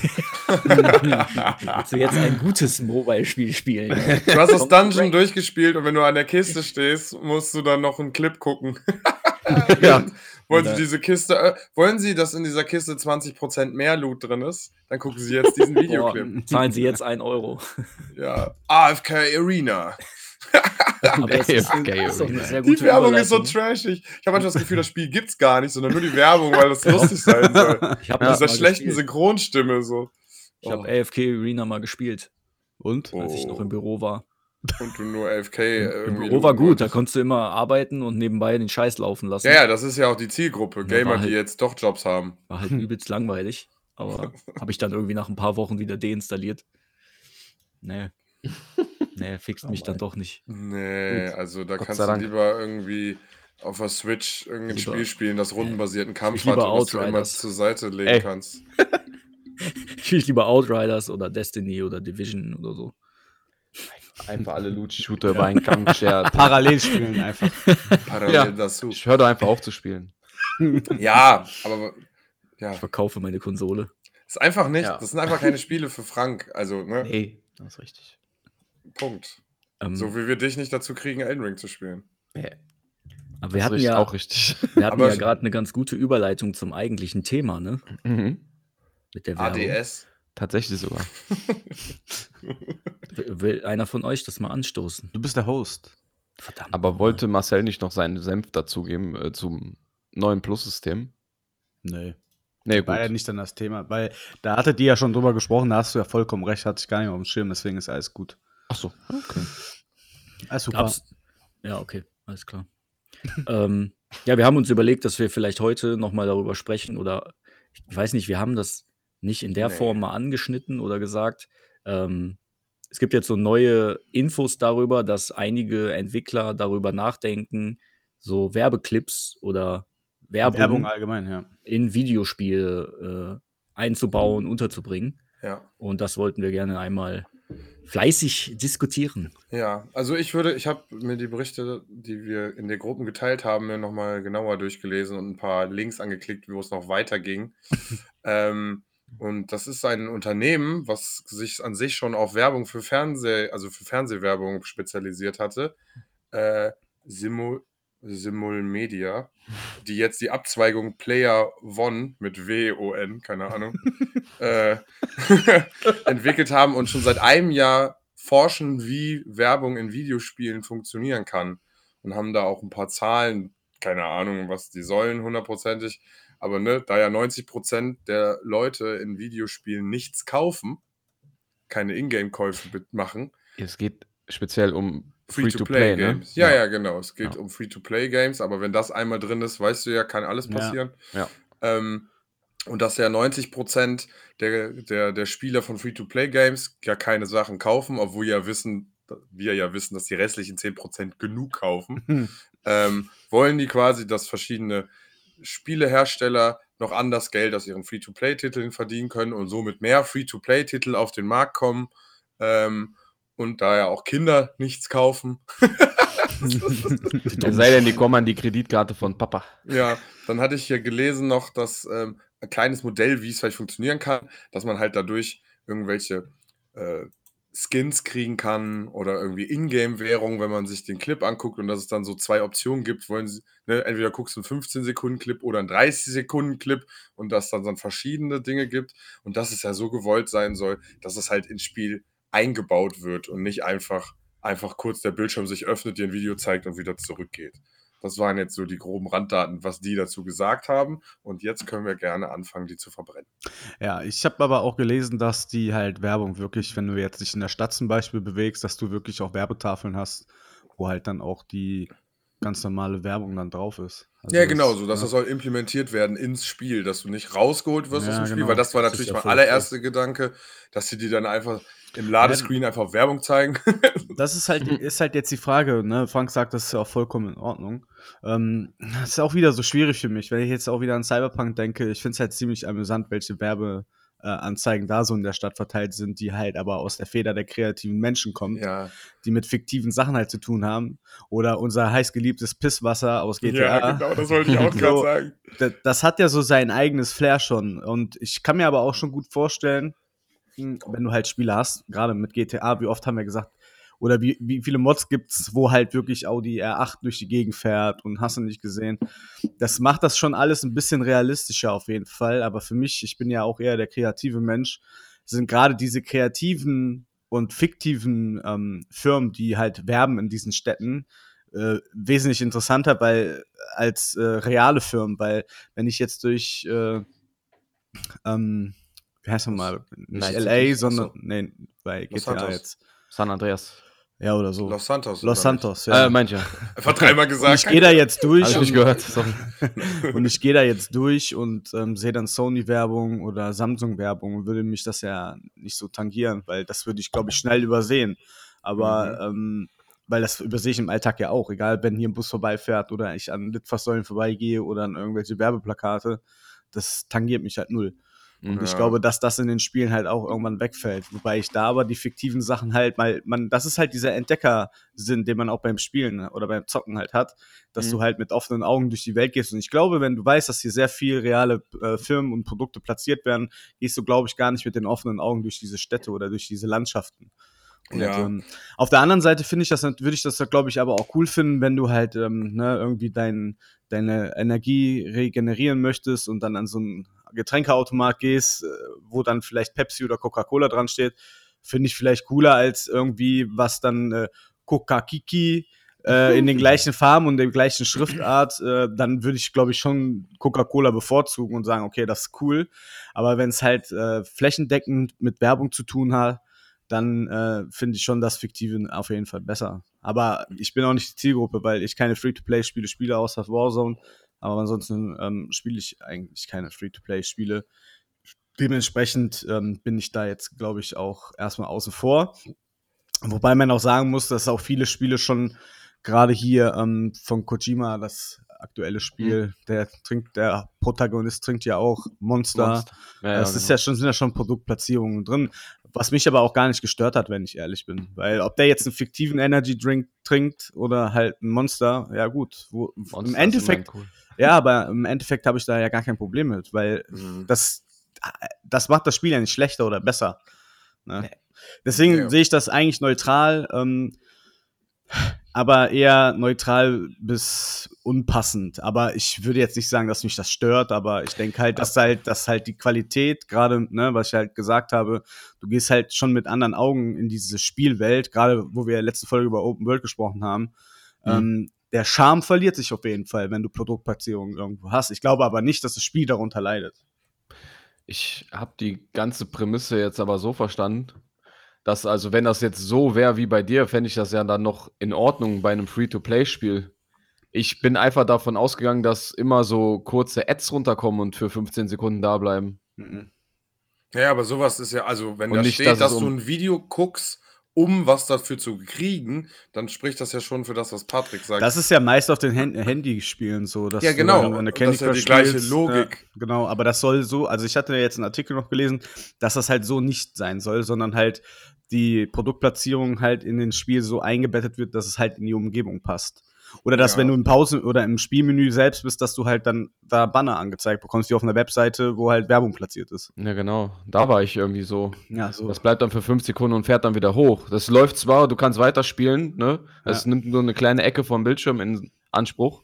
Willst du jetzt ein gutes Mobile-Spiel spielen? Du hast das Dungeon Raid. durchgespielt und wenn du an der Kiste stehst, musst du dann noch einen Clip gucken. ja. Wollen. Sie diese Kiste, äh, wollen Sie, dass in dieser Kiste 20% mehr Loot drin ist? Dann gucken Sie jetzt diesen Boah, Videoclip. zahlen sie jetzt 1 Euro. Ja. AFK Arena. Aber es ist, ist doch eine sehr Die gute Werbung ist so trashig. Ich habe manchmal das Gefühl, das Spiel gibt's gar nicht, sondern nur die Werbung, weil das lustig sein soll. Ich habe Mit das dieser schlechten gespielt. Synchronstimme so. Ich habe Oh. AFK Arena mal gespielt, Und? als ich noch im. Büro war. Und du nur AFK äh, Im irgendwie. Büro war gut, da konntest du immer arbeiten und nebenbei den Scheiß laufen lassen. Ja, ja, das ist ja auch die Zielgruppe. Ja, Gamer, halt- die jetzt doch Jobs haben. War halt übelst langweilig. Aber habe ich dann irgendwie nach ein paar Wochen wieder deinstalliert. Nee. Nee, fixt mich dann doch nicht. Nee, Gut. also da Gott kannst du Dank. lieber irgendwie auf der Switch irgendein Lieber- Spiel spielen, das rundenbasierten Kampf hat und das du immer Outriders. zur Seite legen Ey. kannst. Spiel ich lieber Outriders oder Destiny oder Division oder so. Einfach alle Loot-Shooter über einen Kamm geschert. Parallel spielen einfach. Parallel Ja. dazu. Ich höre doch einfach auf zu spielen. Ja, aber Ja, Ich verkaufe meine Konsole. ist einfach nicht. Ja. Das sind einfach keine Spiele für Frank. Also, ne? Nee, das ist richtig. Punkt. Ähm, So wie wir dich nicht dazu kriegen, Elden Ring zu spielen. Nee, aber wir das hatten ist ja, auch richtig. wir hatten ja gerade eine ganz gute Überleitung zum eigentlichen Thema, ne? Mhm. Mit der Werbung. ADS. Tatsächlich sogar. Will einer von euch das mal anstoßen? Du bist der Host. Verdammt. Aber wollte Marcel nicht noch seinen Senf dazugeben äh, zum neuen Plus-System? Nee. Nee, gut. War ja nicht dann das Thema, weil da hattet ihr ja schon drüber gesprochen, da hast du ja vollkommen recht, hatte ich gar nicht auf dem Schirm, deswegen ist alles gut. Ach so, okay. Alles super. Gab's, ja, okay, alles klar. ähm, ja, wir haben uns überlegt, dass wir vielleicht heute nochmal darüber sprechen oder ich weiß nicht, wir haben das nicht in der Nee. Form mal angeschnitten oder gesagt. Ähm, es gibt jetzt so neue Infos darüber, dass einige Entwickler darüber nachdenken, so Werbeclips oder Werbung, Werbung allgemein, ja. in Videospiele äh, einzubauen, unterzubringen. Ja. Und das wollten wir gerne einmal fleißig diskutieren. Ja, also ich würde, ich habe mir die Berichte, die wir in der Gruppen geteilt haben, mir nochmal genauer durchgelesen und ein paar Links angeklickt, wo es noch weiterging. ähm, und das ist ein Unternehmen, was sich an sich schon auf Werbung für Fernseh, also für Fernsehwerbung spezialisiert hatte. Äh, Simul, Simul Media, die jetzt die Abzweigung Player One mit W-O-N, keine Ahnung, äh, entwickelt haben und schon seit einem Jahr forschen, wie Werbung in Videospielen funktionieren kann. Und haben da auch ein paar Zahlen, keine Ahnung, was die sollen, hundertprozentig. Aber ne, da ja 90% der Leute in Videospielen nichts kaufen, keine Ingame-Käufe machen, Es geht speziell um Free-to-Play-Games. ne? ja, ja, genau. Es geht Ja. um Free-to-Play-Games, aber wenn das einmal drin ist, weißt du ja, kann alles Ja. passieren. Ja. Ähm, und dass ja 90% der, der, der Spieler von Free-to-Play-Games ja keine Sachen kaufen, obwohl ja wissen, wir ja wissen, dass die restlichen 10% genug kaufen, Hm. ähm, wollen die quasi, dass verschiedene Spielehersteller noch anders Geld aus ihren Free-to-Play-Titeln verdienen können und somit mehr Free-to-Play-Titel auf den Markt kommen. Ähm, und da ja auch Kinder nichts kaufen, Es sei denn, die kommen an die Kreditkarte von Papa. Ja, dann hatte ich hier gelesen noch, dass ähm, ein kleines Modell, wie es vielleicht funktionieren kann, dass man halt dadurch irgendwelche äh, Skins kriegen kann oder irgendwie Ingame-Währung, wenn man sich den Clip anguckt und dass es dann so zwei Optionen gibt, wollen sie, ne, entweder guckst du einen 15-Sekunden-Clip oder einen 30-Sekunden-Clip und dass dann, dann verschiedene Dinge gibt und dass es ja so gewollt sein soll, dass es halt ins Spiel eingebaut wird und nicht einfach, einfach kurz der Bildschirm sich öffnet, dir ein Video zeigt und wieder zurückgeht. Das waren jetzt so die groben Randdaten, was die dazu gesagt haben. Und jetzt können wir gerne anfangen, die zu verbrennen. Ja, ich habe aber auch gelesen, dass die halt Werbung wirklich, wenn du jetzt dich in der Stadt zum Beispiel bewegst, dass du wirklich auch Werbetafeln hast, wo halt dann auch die ganz normale Werbung dann drauf ist. Also ja, das- genau, so dass ja. das soll implementiert werden ins Spiel, dass du nicht rausgeholt wirst aus Ja, dem Spiel, genau. weil das war Das natürlich ja mein allererster Gedanke, dass sie die dann einfach im Ladescreen einfach Werbung zeigen. Das ist halt, ist halt jetzt die Frage, ne? Frank sagt, das ist ja auch vollkommen in Ordnung. Ähm, das ist auch wieder so schwierig für mich, wenn ich jetzt auch wieder an Cyberpunk denke. Ich finde es halt ziemlich amüsant, welche Werbeanzeigen da so in der Stadt verteilt sind, die halt aber aus der Feder der kreativen Menschen kommen, ja, die mit fiktiven Sachen halt zu tun haben. Oder unser heißgeliebtes Pisswasser aus GTA. ja, genau, das wollte ich auch gerade So. sagen. das, das hat ja so sein eigenes Flair schon. Und ich kann mir aber auch schon gut vorstellen, mh, wenn du halt Spiele hast, gerade mit GTA, wie oft haben wir gesagt, oder wie, wie viele Mods gibt's, wo halt wirklich Audi R8 durch die Gegend fährt und hast du nicht gesehen. Das macht das schon alles ein bisschen realistischer auf jeden Fall. Aber für mich, ich bin ja auch eher der kreative Mensch, sind gerade diese kreativen und fiktiven ähm, Firmen, die halt werben in diesen Städten, äh, wesentlich interessanter weil, als äh, reale Firmen, weil wenn ich jetzt durch äh, ähm, wie heißt man mal, nicht Night LA, City? sondern Achso. nee, bei GTA jetzt. San Andreas. Ja, oder so. Los Santos. Los? Santos, ja. Äh, manche. Einfach dreimal und gesagt. ich gehe da jetzt durch Hab ich nicht und, gehört. Sorry. und ich gehe da jetzt durch und ähm, sehe dann Sony-Werbung oder Samsung-Werbung und würde mich das ja nicht so tangieren, weil das würde ich, glaube ich, schnell übersehen. Aber ähm, weil das übersehe ich im Alltag ja auch, egal wenn hier ein Bus vorbeifährt oder ich an Litfaßsäulen vorbeigehe oder an irgendwelche Werbeplakate, das tangiert mich halt null. Und ich Ja. glaube, dass das in den Spielen halt auch irgendwann wegfällt. Wobei ich da aber die fiktiven Sachen halt, weil man, das ist halt dieser Entdeckersinn, den man auch beim Spielen oder beim Zocken halt hat, dass Mhm. du halt mit offenen Augen durch die Welt gehst. Und ich glaube, wenn du weißt, dass hier sehr viel reale äh, Firmen und Produkte platziert werden, gehst du, glaube ich, gar nicht mit den offenen Augen durch diese Städte oder durch diese Landschaften. Und, Ja. ähm, auf der anderen Seite finde ich das, würde ich das, glaube ich, aber auch cool finden, wenn du halt ähm, ne, irgendwie dein, deine Energie regenerieren möchtest und dann an so einen Getränkeautomat gehst, äh, wo dann vielleicht Pepsi oder Coca-Cola dran steht, finde ich vielleicht cooler als irgendwie was dann äh, Coca-Kiki äh, in den gleichen Farben und der gleichen Schriftart, äh, dann würde ich, glaube ich, schon Coca-Cola bevorzugen und sagen, okay, das ist cool. Aber wenn es halt äh, flächendeckend mit Werbung zu tun hat, dann äh, finde ich schon das Fiktive auf jeden Fall besser. Aber ich bin auch nicht die Zielgruppe, weil ich keine Free-to-Play-Spiele spiele, außer Warzone. Aber ansonsten ähm, spiele ich eigentlich keine Free-to-Play-Spiele. Dementsprechend ähm, bin ich da jetzt, glaube ich, auch erstmal außen vor. Wobei man auch sagen muss, dass auch viele Spiele schon gerade hier ähm, von Kojima, das aktuelle Spiel, der trinkt, der Protagonist trinkt ja auch Monster. Monster. Ja, das ja, ist genau. ja schon, sind ja schon Produktplatzierungen drin, was mich aber auch gar nicht gestört hat, wenn ich ehrlich bin. Weil ob der jetzt einen fiktiven Energy Drink trinkt oder halt ein Monster, ja gut. Wo, Monster Im ist Endeffekt, cool. Ja, aber im Endeffekt habe ich da ja gar kein Problem mit, weil Mhm. das, das macht das Spiel ja nicht schlechter oder besser. Ne? Deswegen Ja. sehe ich das eigentlich neutral, ähm, aber eher neutral bis unpassend. Aber ich würde jetzt nicht sagen, dass mich das stört, aber ich denke halt, dass halt, dass halt die Qualität, gerade, ne, was ich halt gesagt habe, du gehst halt schon mit anderen Augen in diese Spielwelt, gerade wo wir letzte Folge über Open World gesprochen haben. Mhm. Ähm, der Charme verliert sich auf jeden Fall, wenn du Produktplatzierungen irgendwo hast. Ich glaube aber nicht, dass das Spiel darunter leidet. Ich habe die ganze Prämisse jetzt aber so verstanden, dass also wenn das jetzt so wäre wie bei dir, fände ich das ja dann noch in Ordnung bei einem Free-to-Play-Spiel. Ich bin einfach davon ausgegangen, dass immer so kurze Ads runterkommen und für 15 Sekunden da bleiben. Ja, aber sowas ist ja, also wenn Und da nicht, steht, dass dass, es du um- ein Video guckst, um was dafür zu kriegen, dann spricht das ja schon für das, was Patrick sagt. Das ist ja meist auf den Hand Handyspielen so. Dass Ja, du genau. dann eine Das ist ja die gleiche spielst. Logik. Ja, genau, aber das soll so, also ich hatte ja jetzt einen Artikel noch gelesen, dass das halt so nicht sein soll, sondern halt die Produktplatzierung halt in den Spiel so eingebettet wird, dass es halt in die Umgebung passt. Oder dass, Ja. wenn du im Pause oder im Spielmenü selbst bist, dass du halt dann da Banner angezeigt bekommst, wie auf einer Webseite, wo halt Werbung platziert ist. Ja, genau. Da war ich irgendwie so. Ja, so. Das bleibt dann für 5 Sekunden und fährt dann wieder hoch. Das läuft zwar, du kannst weiterspielen, ne? Es Ja. nimmt nur eine kleine Ecke vom Bildschirm in Anspruch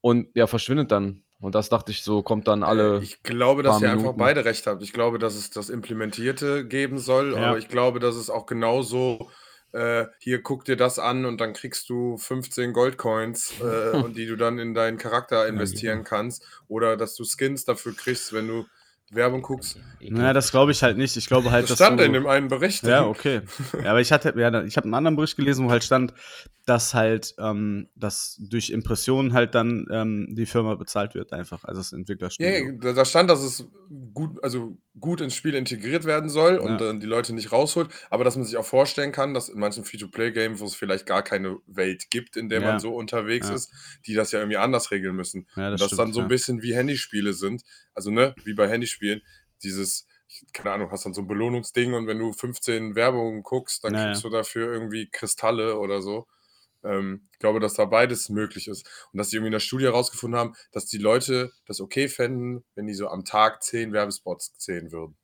und ja, verschwindet dann. Und das dachte ich so, kommt dann alle. Äh, Ich glaube, dass paar ihr einfach Minuten. beide recht habt. Ich glaube, dass es das Implementierte geben soll, Ja. aber ich glaube, dass es auch genauso äh, hier guck dir das an und dann kriegst du 15 Goldcoins äh, und die du dann in deinen Charakter investieren kannst. Oder dass du Skins dafür kriegst, wenn du Werbung guckst. Naja, das glaube ich halt nicht. Ich glaube halt, Das dass stand du, in dem einen Bericht. Ja, okay. Ja, aber ich hatte, ja, ich habe einen anderen Bericht gelesen, wo halt stand, dass halt, ähm, dass durch Impressionen halt dann ähm, die Firma bezahlt wird, einfach, also das Ja, Entwicklerstudio. da da stand, dass es gut, also gut ins Spiel integriert werden soll und Ja. dann die Leute nicht rausholt, aber dass man sich auch vorstellen kann, dass in manchen Free-to-Play-Games, wo es vielleicht gar keine Welt gibt, in der Ja. man so unterwegs Ja. ist, die das ja irgendwie anders regeln müssen. Ja, und das das stimmt, dann so ein ja. bisschen wie Handyspiele sind. Also, ne, wie bei Handyspielen, dieses, ich- keine Ahnung, hast dann so ein Belohnungsding und wenn du 15 Werbungen guckst, dann Ja, kriegst du dafür irgendwie Kristalle oder so. Ähm, ich glaube, dass da beides möglich ist. Und dass die irgendwie in der Studie herausgefunden haben, dass die Leute das okay fänden, wenn die so am Tag 10 Werbespots sehen würden.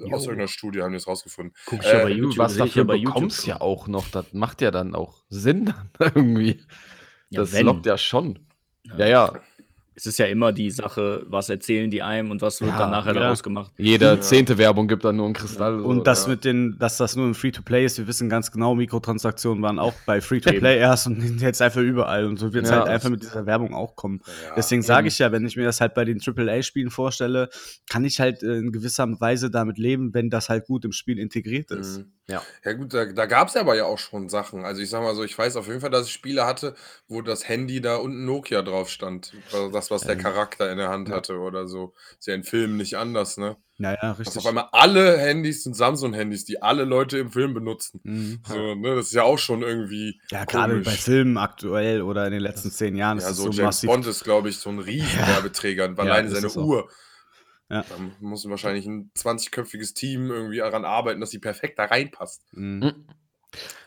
Aus Jo. irgendeiner Studie haben die es rausgefunden. Guck ich Äh, ja bei Du YouTube. was dafür ja bei YouTube bekommst ja auch noch. Das macht ja dann auch Sinn dann irgendwie. Ja, das wenn. lockt ja schon. Ja. Ja, ja. Es ist ja immer die Sache, was erzählen die einem und was wird Ja, dann nachher ja. daraus gemacht. Jede Ja. zehnte Werbung gibt dann nur einen Kristall. Und so, das ja. mit den, dass das nur ein Free-to-Play ist, wir wissen ganz genau, Mikrotransaktionen waren auch bei Free-to-Play erst und sind jetzt einfach überall. Und so wird es Ja. halt einfach mit dieser Werbung auch kommen. Ja, Deswegen sage ich ja, wenn ich mir das halt bei den AAA-Spielen vorstelle, kann ich halt äh, in gewisser Weise damit leben, wenn das halt gut im Spiel integriert ist. Mhm. Ja. Ja gut, da, da gab es aber ja auch schon Sachen. Also ich sag mal so, ich weiß auf jeden Fall, dass ich Spiele hatte, wo das Handy da unten Nokia drauf stand. Also Das, was der Ähm, Charakter in der Hand ja. hatte oder so. Ist ja in Filmen nicht anders, ne? Naja, Dass richtig. auf einmal alle Handys sind Samsung-Handys, die alle Leute im Film benutzen. Mhm. So, ne? Das ist ja auch schon irgendwie Ja, gerade komisch. bei Filmen aktuell oder in den letzten zehn Jahren Ja, ist es so, so, James massiv. Bond ist, glaube ich, so ein riesen Werbeträger, und Ja, alleine ist seine es auch. Uhr. Ja. Da muss wahrscheinlich ein 20-köpfiges Team irgendwie daran arbeiten, dass sie perfekt da reinpasst. Mhm.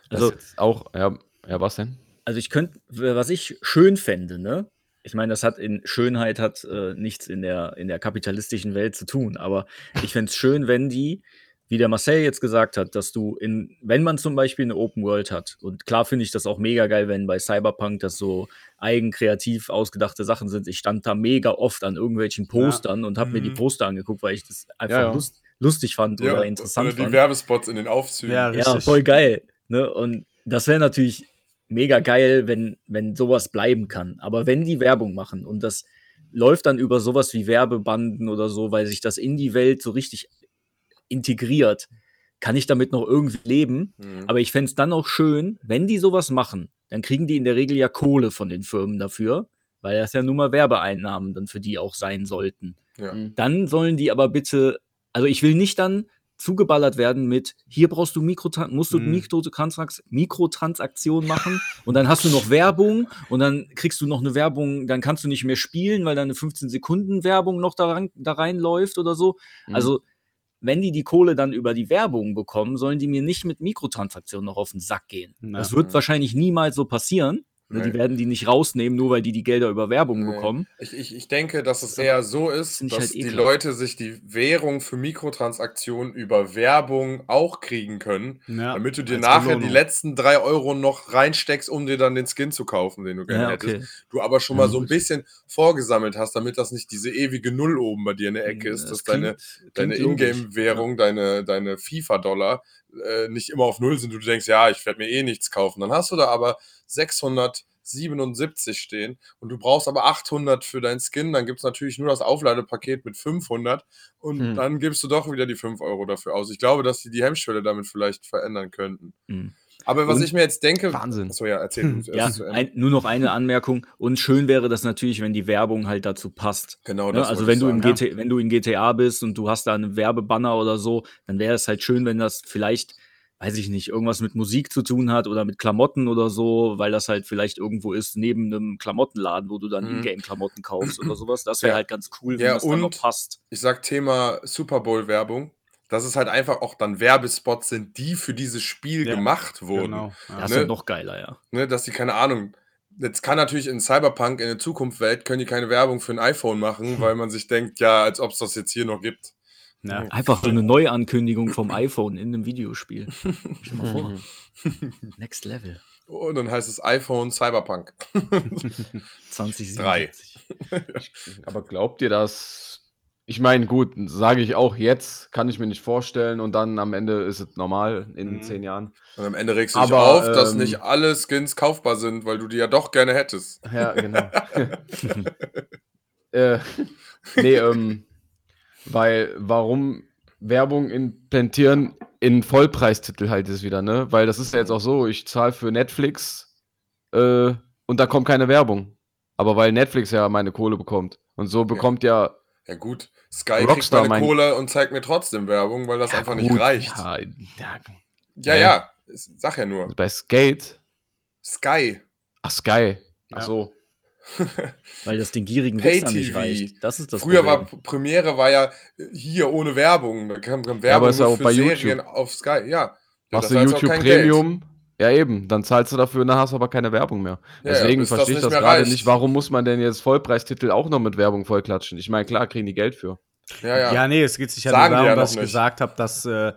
Das Also- auch, ja, ja, was denn? Also ich könnte, was ich schön fände, ne? Ich meine, das hat in Schönheit hat äh, nichts in der, in der kapitalistischen Welt zu tun, aber ich fände es schön, wenn die, wie der Marcel jetzt gesagt hat, dass du in, wenn man zum Beispiel eine Open World hat, und klar finde ich das auch mega geil, wenn bei Cyberpunk das so eigenkreativ ausgedachte Sachen sind. Ich stand da mega oft an irgendwelchen Postern und habe mir die Mhm. Poster angeguckt, weil ich das einfach Ja, ja. Lust, lustig fand oder oder interessant die fand. Werbespots in den Aufzügen. Ja, Ja, Richtig. voll geil. Ne? Und das wäre natürlich mega geil, wenn, wenn sowas bleiben kann. Aber wenn die Werbung machen und das läuft dann über sowas wie Werbebanden oder so, weil sich das in die Welt so richtig integriert, kann ich damit noch irgendwie leben. Mhm. Aber ich fände es dann auch schön, wenn die sowas machen, dann kriegen die in der Regel ja Kohle von den Firmen dafür, weil das ja nun mal Werbeeinnahmen dann für die auch sein sollten. Ja. Mhm. Dann sollen die aber bitte, also ich will nicht dann zugeballert werden mit, hier brauchst du Mikrotran musst du Mhm. Mikrotrans Mikrotransaktionen machen und dann hast du noch Werbung und dann kriegst du noch eine Werbung, dann kannst du nicht mehr spielen, weil deine 15 Sekunden Werbung noch da, rein, da reinläuft oder so. Mhm. Also wenn die die Kohle dann über die Werbung bekommen, sollen die mir nicht mit Mikrotransaktionen noch auf den Sack gehen. Ja. Das wird wahrscheinlich niemals so passieren. Ne, Die Nee. werden die nicht rausnehmen, nur weil die die Gelder über Werbung Nee. bekommen. Ich, ich, ich denke, dass es eher so ist, dass halt die. Leute sich die Währung für Mikrotransaktionen über Werbung auch kriegen können, Ja, damit du dir nachher Belohnung. die letzten drei Euro noch reinsteckst, um dir dann den Skin zu kaufen, den du gerne Ja, hättest. okay. Du aber schon mal Ja, so ein bisschen vorgesammelt hast, damit das nicht diese ewige Null oben bei dir in der Ecke ist, Das dass deine, klingt- deine klingt logisch. Ingame-Währung, deine, deine FIFA-Dollar äh, nicht immer auf Null sind. Du denkst, ja, ich werde mir eh nichts kaufen. Dann hast du da aber 677 stehen und du brauchst aber 800 für deinen Skin. Dann gibt es natürlich nur das Aufladepaket mit 500 und Hm. dann gibst du doch wieder die 5 Euro dafür aus. Ich glaube, dass die die Hemmschwelle damit vielleicht verändern könnten. Mhm. Aber was Und- ich mir jetzt denke. Wahnsinn. Achso, ja, erzähl es erst Ja, ein, nur noch eine Anmerkung. Und schön wäre das natürlich, wenn die Werbung halt dazu passt. Genau Ne? das. Also wollte wenn ich du, sagen. GTA, wenn du in GTA bist und du hast da einen Werbebanner oder so, dann wäre es halt schön, wenn das vielleicht, weiß ich nicht, irgendwas mit Musik zu tun hat oder mit Klamotten oder so, weil das halt vielleicht irgendwo ist neben einem Klamottenladen, wo du dann Mhm. Ingame-Klamotten kaufst oder sowas. Das wäre Ja. halt ganz cool, wenn Ja, das dann noch und- passt. ich sag Thema Super Bowl Werbung, dass es halt einfach auch dann Werbespots sind, die für dieses Spiel Ja, gemacht wurden. Genau. Ja. Das ne? ist noch geiler, ja. Ne, dass die keine Ahnung. Jetzt kann natürlich in Cyberpunk in der Zukunftswelt können die keine Werbung für ein iPhone machen, weil man sich denkt, ja, als ob es das jetzt hier noch gibt. Ja. Einfach so eine Neuankündigung vom iPhone in einem Videospiel. Stell mal vor. Mhm. Next Level. Und dann heißt es iPhone Cyberpunk. 2077. Aber glaubt ihr das? Ich meine, gut, sage ich auch jetzt, kann ich mir nicht vorstellen und dann am Ende ist es normal in Mhm. zehn Jahren. Und am Ende regst du dich Aber, auf, dass ähm, nicht alle Skins kaufbar sind, weil du die ja doch gerne hättest. Ja, genau. äh, nee, ähm, weil, warum Werbung implementieren in Vollpreistitel halt ist wieder, ne? Weil das ist ja jetzt auch so, ich zahle für Netflix äh, und da kommt keine Werbung. Aber weil Netflix ja meine Kohle bekommt. Und so bekommt ja. Ja gut, Sky Rockstar kriegt meine mein- Kohle und zeigt mir trotzdem Werbung, weil das ja, einfach gut, nicht reicht. Ja, Ja, ja, ja, Ja. Sag ja nur. bei Skate. Sky. Ach, Sky. Ach Ja. so. Weil das den gierigen Wichsern nicht reicht. Das ist das Früher Problem. war Premiere war ja hier ohne Werbung. Da kam, Werbung ist ja nur auch für bei Serien YouTube. auf Sky. Ja. ja Machst du YouTube kein Geld. Premium? Ja, eben. Dann zahlst du dafür, dann hast du aber keine Werbung mehr. Ja, Deswegen das verstehe ich das gerade reicht. nicht. Warum muss man denn jetzt Vollpreistitel auch noch mit Werbung vollklatschen? Ich meine, klar, kriegen die Geld für. Ja, ja. Ja, nee, es geht sich ja Sagen darum, ja dass ich nicht. gesagt habe, dass äh,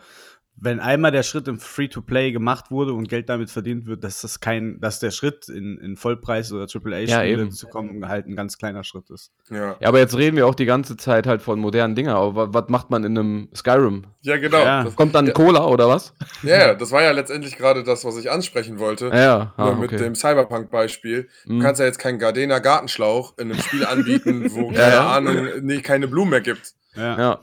wenn einmal der Schritt im Free-to-Play gemacht wurde und Geld damit verdient wird, dass das kein, dass der Schritt in, in Vollpreis oder AAA-Spiele eben. zu kommen halt ein ganz kleiner Schritt ist. Ja. Ja, aber jetzt reden wir auch die ganze Zeit halt von modernen Dingen. Aber wa- was macht man in einem Skyrim? ja, genau. Ja. Das, Kommt dann Ja. Cola oder was? ja, ja, das war ja letztendlich gerade das, was ich ansprechen wollte. Ja, ja. Ah, Nur mit okay. dem Cyberpunk-Beispiel. Du Mhm. kannst ja jetzt keinen Gardena Gartenschlauch in einem Spiel anbieten, wo, Ja, keine ja. Ahnung, nee, keine Blumen mehr gibt. Ja.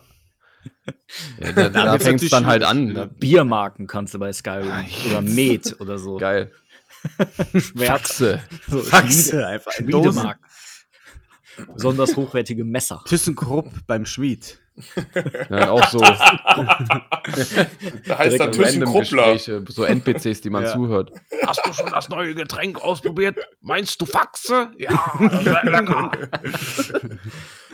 Ja. da da fängt es dann halt an. Biermarken kannst du bei Skyrim. Ah, oder Met oder so. geil. Faxe. So, Faxe einfach. Schmiedemarken. Besonders hochwertige Messer. ThyssenKrupp beim Schmied. Ja, auch so Da heißt er Direkt ThyssenKruppler. So NPCs, die man Ja. zuhört. Hast du schon das neue Getränk ausprobiert? Meinst du Faxe? Ja, lecker.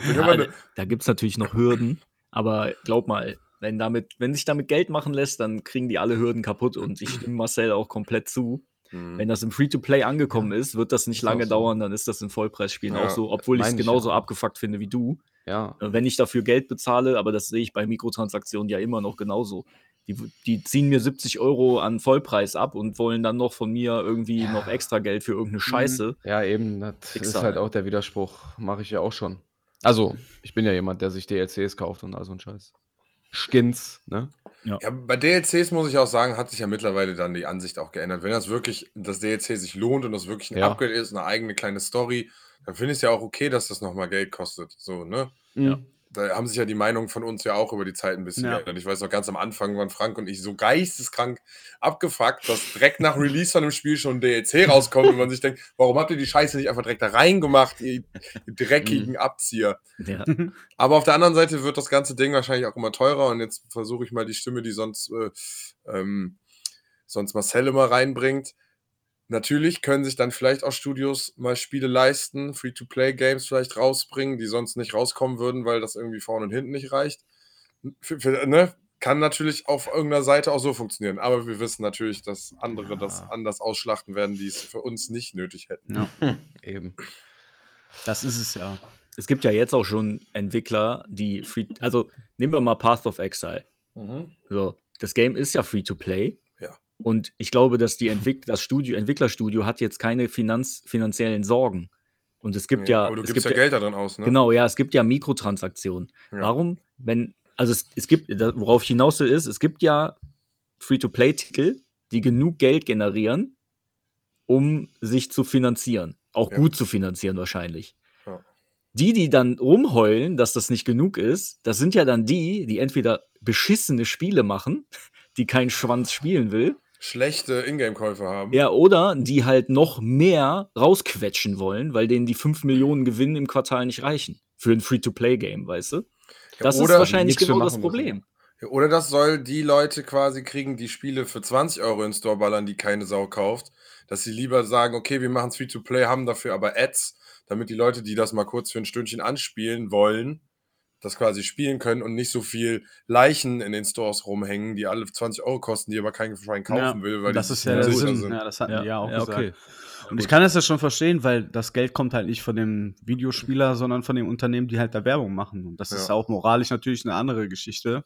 Ja, Ja, aber da da gibt es natürlich noch Hürden, aber glaub mal, wenn, damit, wenn sich damit Geld machen lässt, dann kriegen die alle Hürden kaputt und ich stimme Marcel auch komplett zu. Hm. Wenn das im Free-to-Play angekommen ist, wird das nicht auch lange so. dauern, dann ist das in Vollpreisspielen Ja, auch so, obwohl ich es genauso ja. abgefuckt finde wie du. Ja. Äh, Wenn ich dafür Geld bezahle, aber das sehe ich bei Mikrotransaktionen ja immer noch genauso. Die, die ziehen mir 70 Euro an Vollpreis ab und wollen dann noch von mir irgendwie noch extra Geld für irgendeine Scheiße. Ja, eben, das Wichser, ist halt auch der Widerspruch. Mache ich ja auch schon. Also, ich bin ja jemand, der sich DLCs kauft und all so ein Scheiß. Skins, ne? Ja, bei DLCs muss ich auch sagen, hat sich ja mittlerweile dann die Ansicht auch geändert. Wenn das wirklich, das DLC sich lohnt und das wirklich ein Ja. Upgrade ist, eine eigene kleine Story, dann finde ich es ja auch okay, dass das nochmal Geld kostet. So, ne? Ja. Da haben sich ja die Meinungen von uns ja auch über die Zeit ein bisschen Ja. geändert. Ich weiß noch, ganz am Anfang waren Frank und ich so geisteskrank abgefuckt, dass direkt nach Release von dem Spiel schon ein DLC rauskommt und man sich denkt, warum habt ihr die Scheiße nicht einfach direkt da reingemacht, ihr ihr dreckigen Abzieher? Ja. Aber auf der anderen Seite wird das ganze Ding wahrscheinlich auch immer teurer und jetzt versuche ich mal die Stimme, die sonst, äh, ähm, sonst Marcel immer reinbringt. Natürlich können sich dann vielleicht auch Studios mal Spiele leisten, Free-to-Play-Games vielleicht rausbringen, die sonst nicht rauskommen würden, weil das irgendwie vorne und hinten nicht reicht. Für, für, ne? Kann natürlich auf irgendeiner Seite auch so funktionieren, aber wir wissen natürlich, dass andere das Ja. anders ausschlachten werden, die es für uns nicht nötig hätten. Ja, Eben. das ist es ja. Es gibt ja jetzt auch schon Entwickler, die free, also nehmen wir mal Path of Exile. So, das Game ist ja free to play. Ja. Und ich glaube, dass die Entwick das Studio, Entwicklerstudio hat jetzt keine Finanz finanziellen Sorgen. Und es gibt Nee, ja, aber du es gibst gibt ja Geld da drin aus, ne? Genau, ja, es gibt ja Mikrotransaktionen. Ja. Warum, wenn, also es, es gibt, worauf ich hinaus will, ist, es gibt ja Free-to-Play-Titel, die genug Geld generieren, um sich zu finanzieren. Auch Ja. gut zu finanzieren wahrscheinlich. Ja. Die, die dann rumheulen, dass das nicht genug ist, das sind ja dann die, die entweder beschissene Spiele machen, die kein Schwanz spielen will, Schlechte Ingame-Käufe haben. ja, oder die halt noch mehr rausquetschen wollen, weil denen die 5 Millionen Gewinn im Quartal nicht reichen. Für ein Free-to-Play-Game, weißt du? Das ist wahrscheinlich genau das müssen. Problem. Ja, Oder das soll die Leute quasi kriegen, die Spiele für 20 Euro in den Store ballern, die keine Sau kauft, dass sie lieber sagen, okay, wir machen es Free-to-Play, haben dafür aber Ads, damit die Leute, die das mal kurz für ein Stündchen anspielen wollen, das quasi spielen können und nicht so viel Leichen in den Stores rumhängen, die alle 20 Euro kosten, die aber kein Schwein kaufen ja, will, weil das die ist ja der Sinn. sind. Ja, das hatten Ja, die ja auch ja, gesagt. okay. Und ich kann das ja schon verstehen, weil das Geld kommt halt nicht von dem Videospieler, sondern von den Unternehmen, die halt da Werbung machen. Und das ist Ja. ja auch moralisch natürlich eine andere Geschichte,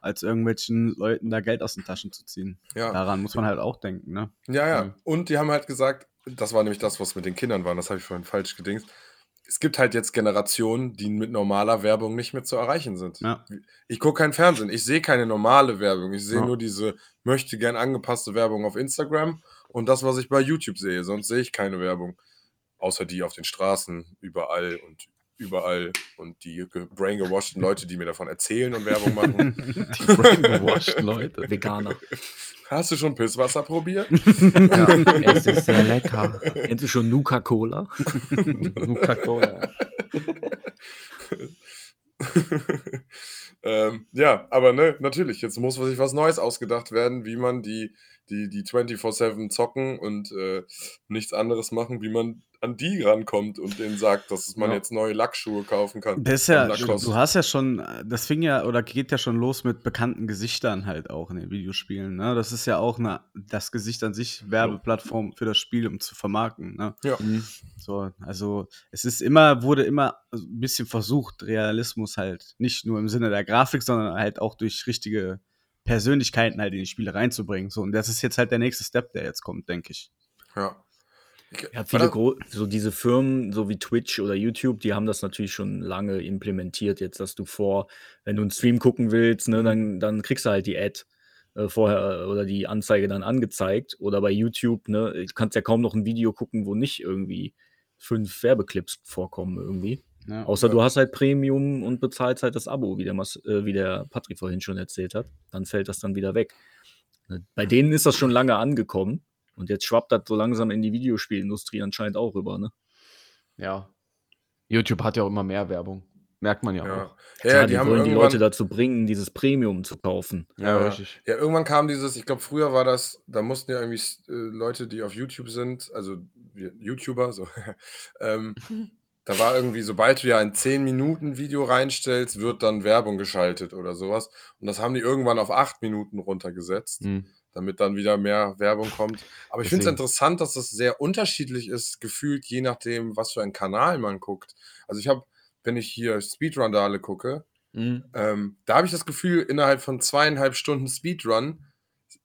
als irgendwelchen Leuten da Geld aus den Taschen zu ziehen. Ja. Daran muss man halt auch denken, ne? Ja, ja. Und die haben halt gesagt, das war nämlich das, was mit den Kindern war, das habe ich vorhin falsch gedingst. Es gibt halt jetzt Generationen, die mit normaler Werbung nicht mehr zu erreichen sind. Ja. Ich gucke kein Fernsehen, ich sehe keine normale Werbung. Ich sehe Ja. nur diese möchte gern angepasste Werbung auf Instagram und das, was ich bei YouTube sehe. Sonst sehe ich keine Werbung. Außer die auf den Straßen, überall und überall und die ge- braingewashten Leute, die mir davon erzählen und Werbung machen. Die brainwashed Leute. Veganer. Hast du schon Pisswasser probiert? Ja, es ist sehr lecker. Endlich schon Nuka-Cola. Coca-Cola. ähm, ja, aber ne, natürlich, jetzt muss sich was Neues ausgedacht werden, wie man die, die, die 24-7 zocken und äh, nichts anderes machen, wie man an die rankommt und denen sagt, dass man Ja. jetzt neue Lackschuhe kaufen kann. Das ist ja, du hast ja schon, das fing ja oder geht ja schon los mit bekannten Gesichtern halt auch in den Videospielen. Ne? Das ist ja auch eine, das Gesicht an sich Werbeplattform für das Spiel, um zu vermarkten. Ne? Ja. Mhm. So, also es ist immer, wurde immer ein bisschen versucht, Realismus halt nicht nur im Sinne der Grafik, sondern halt auch durch richtige Persönlichkeiten halt in die Spiele reinzubringen. So, und das ist jetzt halt der nächste Step, der jetzt kommt, denke ich. Ja. Ich, Ja, viele so diese Firmen, so wie Twitch oder YouTube, die haben das natürlich schon lange implementiert. Jetzt, dass du vor, wenn du einen Stream gucken willst, ne, dann, dann kriegst du halt die Ad äh, vorher äh, oder die Anzeige dann angezeigt. Oder bei YouTube, ne, du kannst ja kaum noch ein Video gucken, wo nicht irgendwie fünf Werbeclips vorkommen irgendwie. Ja. Außer du hast halt Premium und bezahlst halt das Abo, wie der, Mas äh, wie der Patrick vorhin schon erzählt hat. Dann fällt das dann wieder weg. Ne, Bei denen ist das schon lange angekommen. Und jetzt schwappt das so langsam in die Videospielindustrie anscheinend auch rüber, ne? Ja. YouTube hat ja auch immer mehr Werbung. Merkt man ja, Ja. auch. Ja, Klar, ja, die, die haben wollen die Leute dazu bringen, dieses Premium zu kaufen. Ja, Ja. richtig. ja, irgendwann kam dieses, ich glaube, früher war das, da mussten ja irgendwie äh, Leute, die auf YouTube sind, also wir- YouTuber, so, ähm, da war irgendwie, sobald du ja ein 10-Minuten-Video reinstellst, wird dann Werbung geschaltet oder sowas. Und das haben die irgendwann auf 8 Minuten runtergesetzt, Hm. damit dann wieder mehr Werbung kommt. Aber ich finde es interessant, dass das sehr unterschiedlich ist, gefühlt, je nachdem, was für einen Kanal man guckt. Also ich habe, wenn ich hier Speedrun-Dale gucke, Hm. ähm, da habe ich das Gefühl, innerhalb von zweieinhalb Stunden Speedrun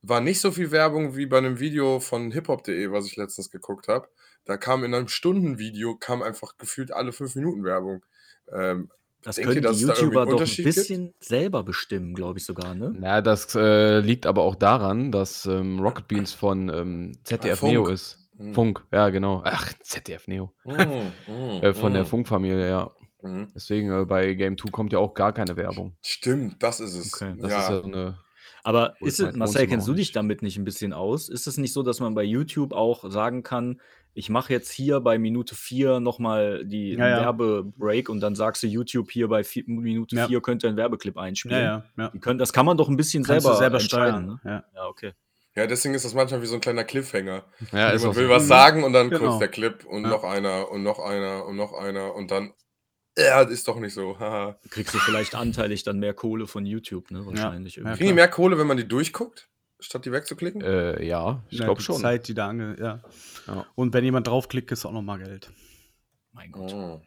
war nicht so viel Werbung wie bei einem Video von hiphop.de, was ich letztens geguckt habe. Da kam in einem Stundenvideo kam einfach gefühlt alle fünf Minuten Werbung. Ähm, Das Denkt ihr, können die YouTuber doch ein Unterschied gibt? bisschen selber bestimmen, glaube ich sogar, ne? Ja, das äh, liegt aber auch daran, dass ähm, Rocket Beans von ähm, ZDF Funk. Neo ist. Hm. Funk, ja, genau. Ach, ZDF Neo. mm, Äh, von der mm, Funkfamilie, ja. mm. Deswegen äh, bei Game 2 kommt ja auch gar keine Werbung. Stimmt, das ist es. Okay. Das ja. ist ja eine. Aber ist es, Marcel, kennst du dich damit nicht ein bisschen aus? Ist es nicht so, dass man bei YouTube auch sagen kann, ich mache jetzt hier bei Minute 4 nochmal die Ja, ja. Werbebreak und dann sagst du YouTube hier bei vier, Minute Ja. 4 könnte ein Werbeclip einspielen. Ja, ja, ja. Die können, das kann man doch ein bisschen Kannst selber, selber entscheiden. steuern. Ne? Ja. Ja, okay. ja, deswegen ist das manchmal wie so ein kleiner Cliffhanger. Ja, ist man will so. was sagen und dann Genau. kurz der Clip und Ja. noch einer und noch einer und noch einer und dann, ja, ist doch nicht so. Kriegst du vielleicht anteilig dann mehr Kohle von YouTube, ne? Wahrscheinlich. Ja, irgendwie. Kriegen die mehr Kohle, wenn man die durchguckt, statt die wegzuklicken? Äh, ja, ich Ja, glaube schon. Zeit, die da ange ja. Ja. Und wenn jemand draufklickt, ist auch nochmal Geld. Mein Gott. Oh.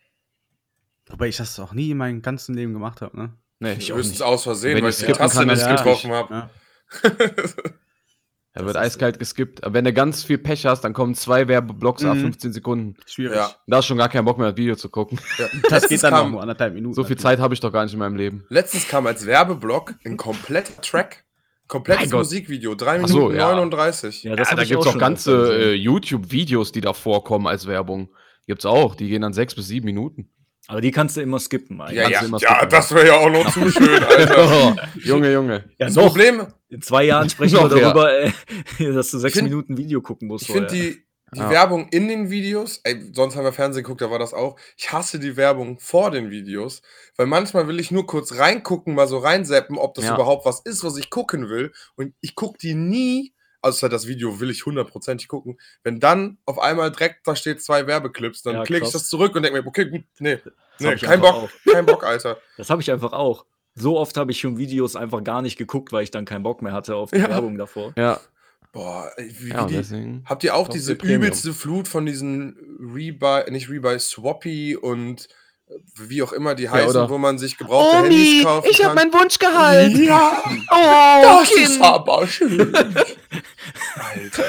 Wobei ich das auch nie in meinem ganzen Leben gemacht habe, ne? Nee, ich Höchstens aus Versehen, Wenn weil ich die Taste kann, nicht getroffen habe. Ja. Er wird eiskalt geskippt. Aber wenn du ganz viel Pech hast, dann kommen zwei Werbeblocks ab Mhm. 15 Sekunden. Schwierig. Ja. Da hast du schon gar keinen Bock mehr, das Video zu gucken. Das Letztens geht dann kam- nur anderthalb Minuten. So viel Zeit habe ich doch gar nicht in meinem Leben. Letztens kam als Werbeblock ein kompletter Track. Komplettes. Musikvideo, 3 Ach so, Minuten ja. 39. Ja, das ja, da gibt es auch ganze äh, YouTube-Videos, die da vorkommen als Werbung. Gibt's auch. Die gehen dann sechs bis sieben Minuten. Aber die kannst du immer skippen. eigentlich. Ja, ja, immer ja, skippen. das wäre ja auch noch zu schön, Alter. Junge, Junge. Ja, Das noch. Problem, In zwei Jahren sprechen wir Noch, ja. darüber, äh, dass du sechs find- Minuten Video gucken musst. ich finde die, die Ja. Werbung in den Videos, ey, sonst haben wir Fernsehen geguckt, da war das auch. Ich hasse die Werbung vor den Videos, weil manchmal will ich nur kurz reingucken, mal so reinseppen, ob das Ja. überhaupt was ist, was ich gucken will. Und ich gucke die nie, außer das Video will ich hundertprozentig gucken. Wenn dann auf einmal direkt da steht zwei Werbeclips, dann Ja, klicke ich krass. das zurück und denke mir, okay, gut, nee, nee ich kein einfach Bock, kein Bock, Alter. Das habe ich einfach auch. So oft habe ich schon Videos einfach gar nicht geguckt, weil ich dann keinen Bock mehr hatte auf die Ja. Werbung davor. Ja, Boah, wie, ja wie die. Habt ihr auch diese übelste Flut von diesen Rebuy, nicht Rebuy, Swappy und äh, wie auch immer die heißen, oder- wo man sich gebrauchte Handys kaufen kann? Wunschgehalt. Ja, Oh, das ist aber schön. Alter.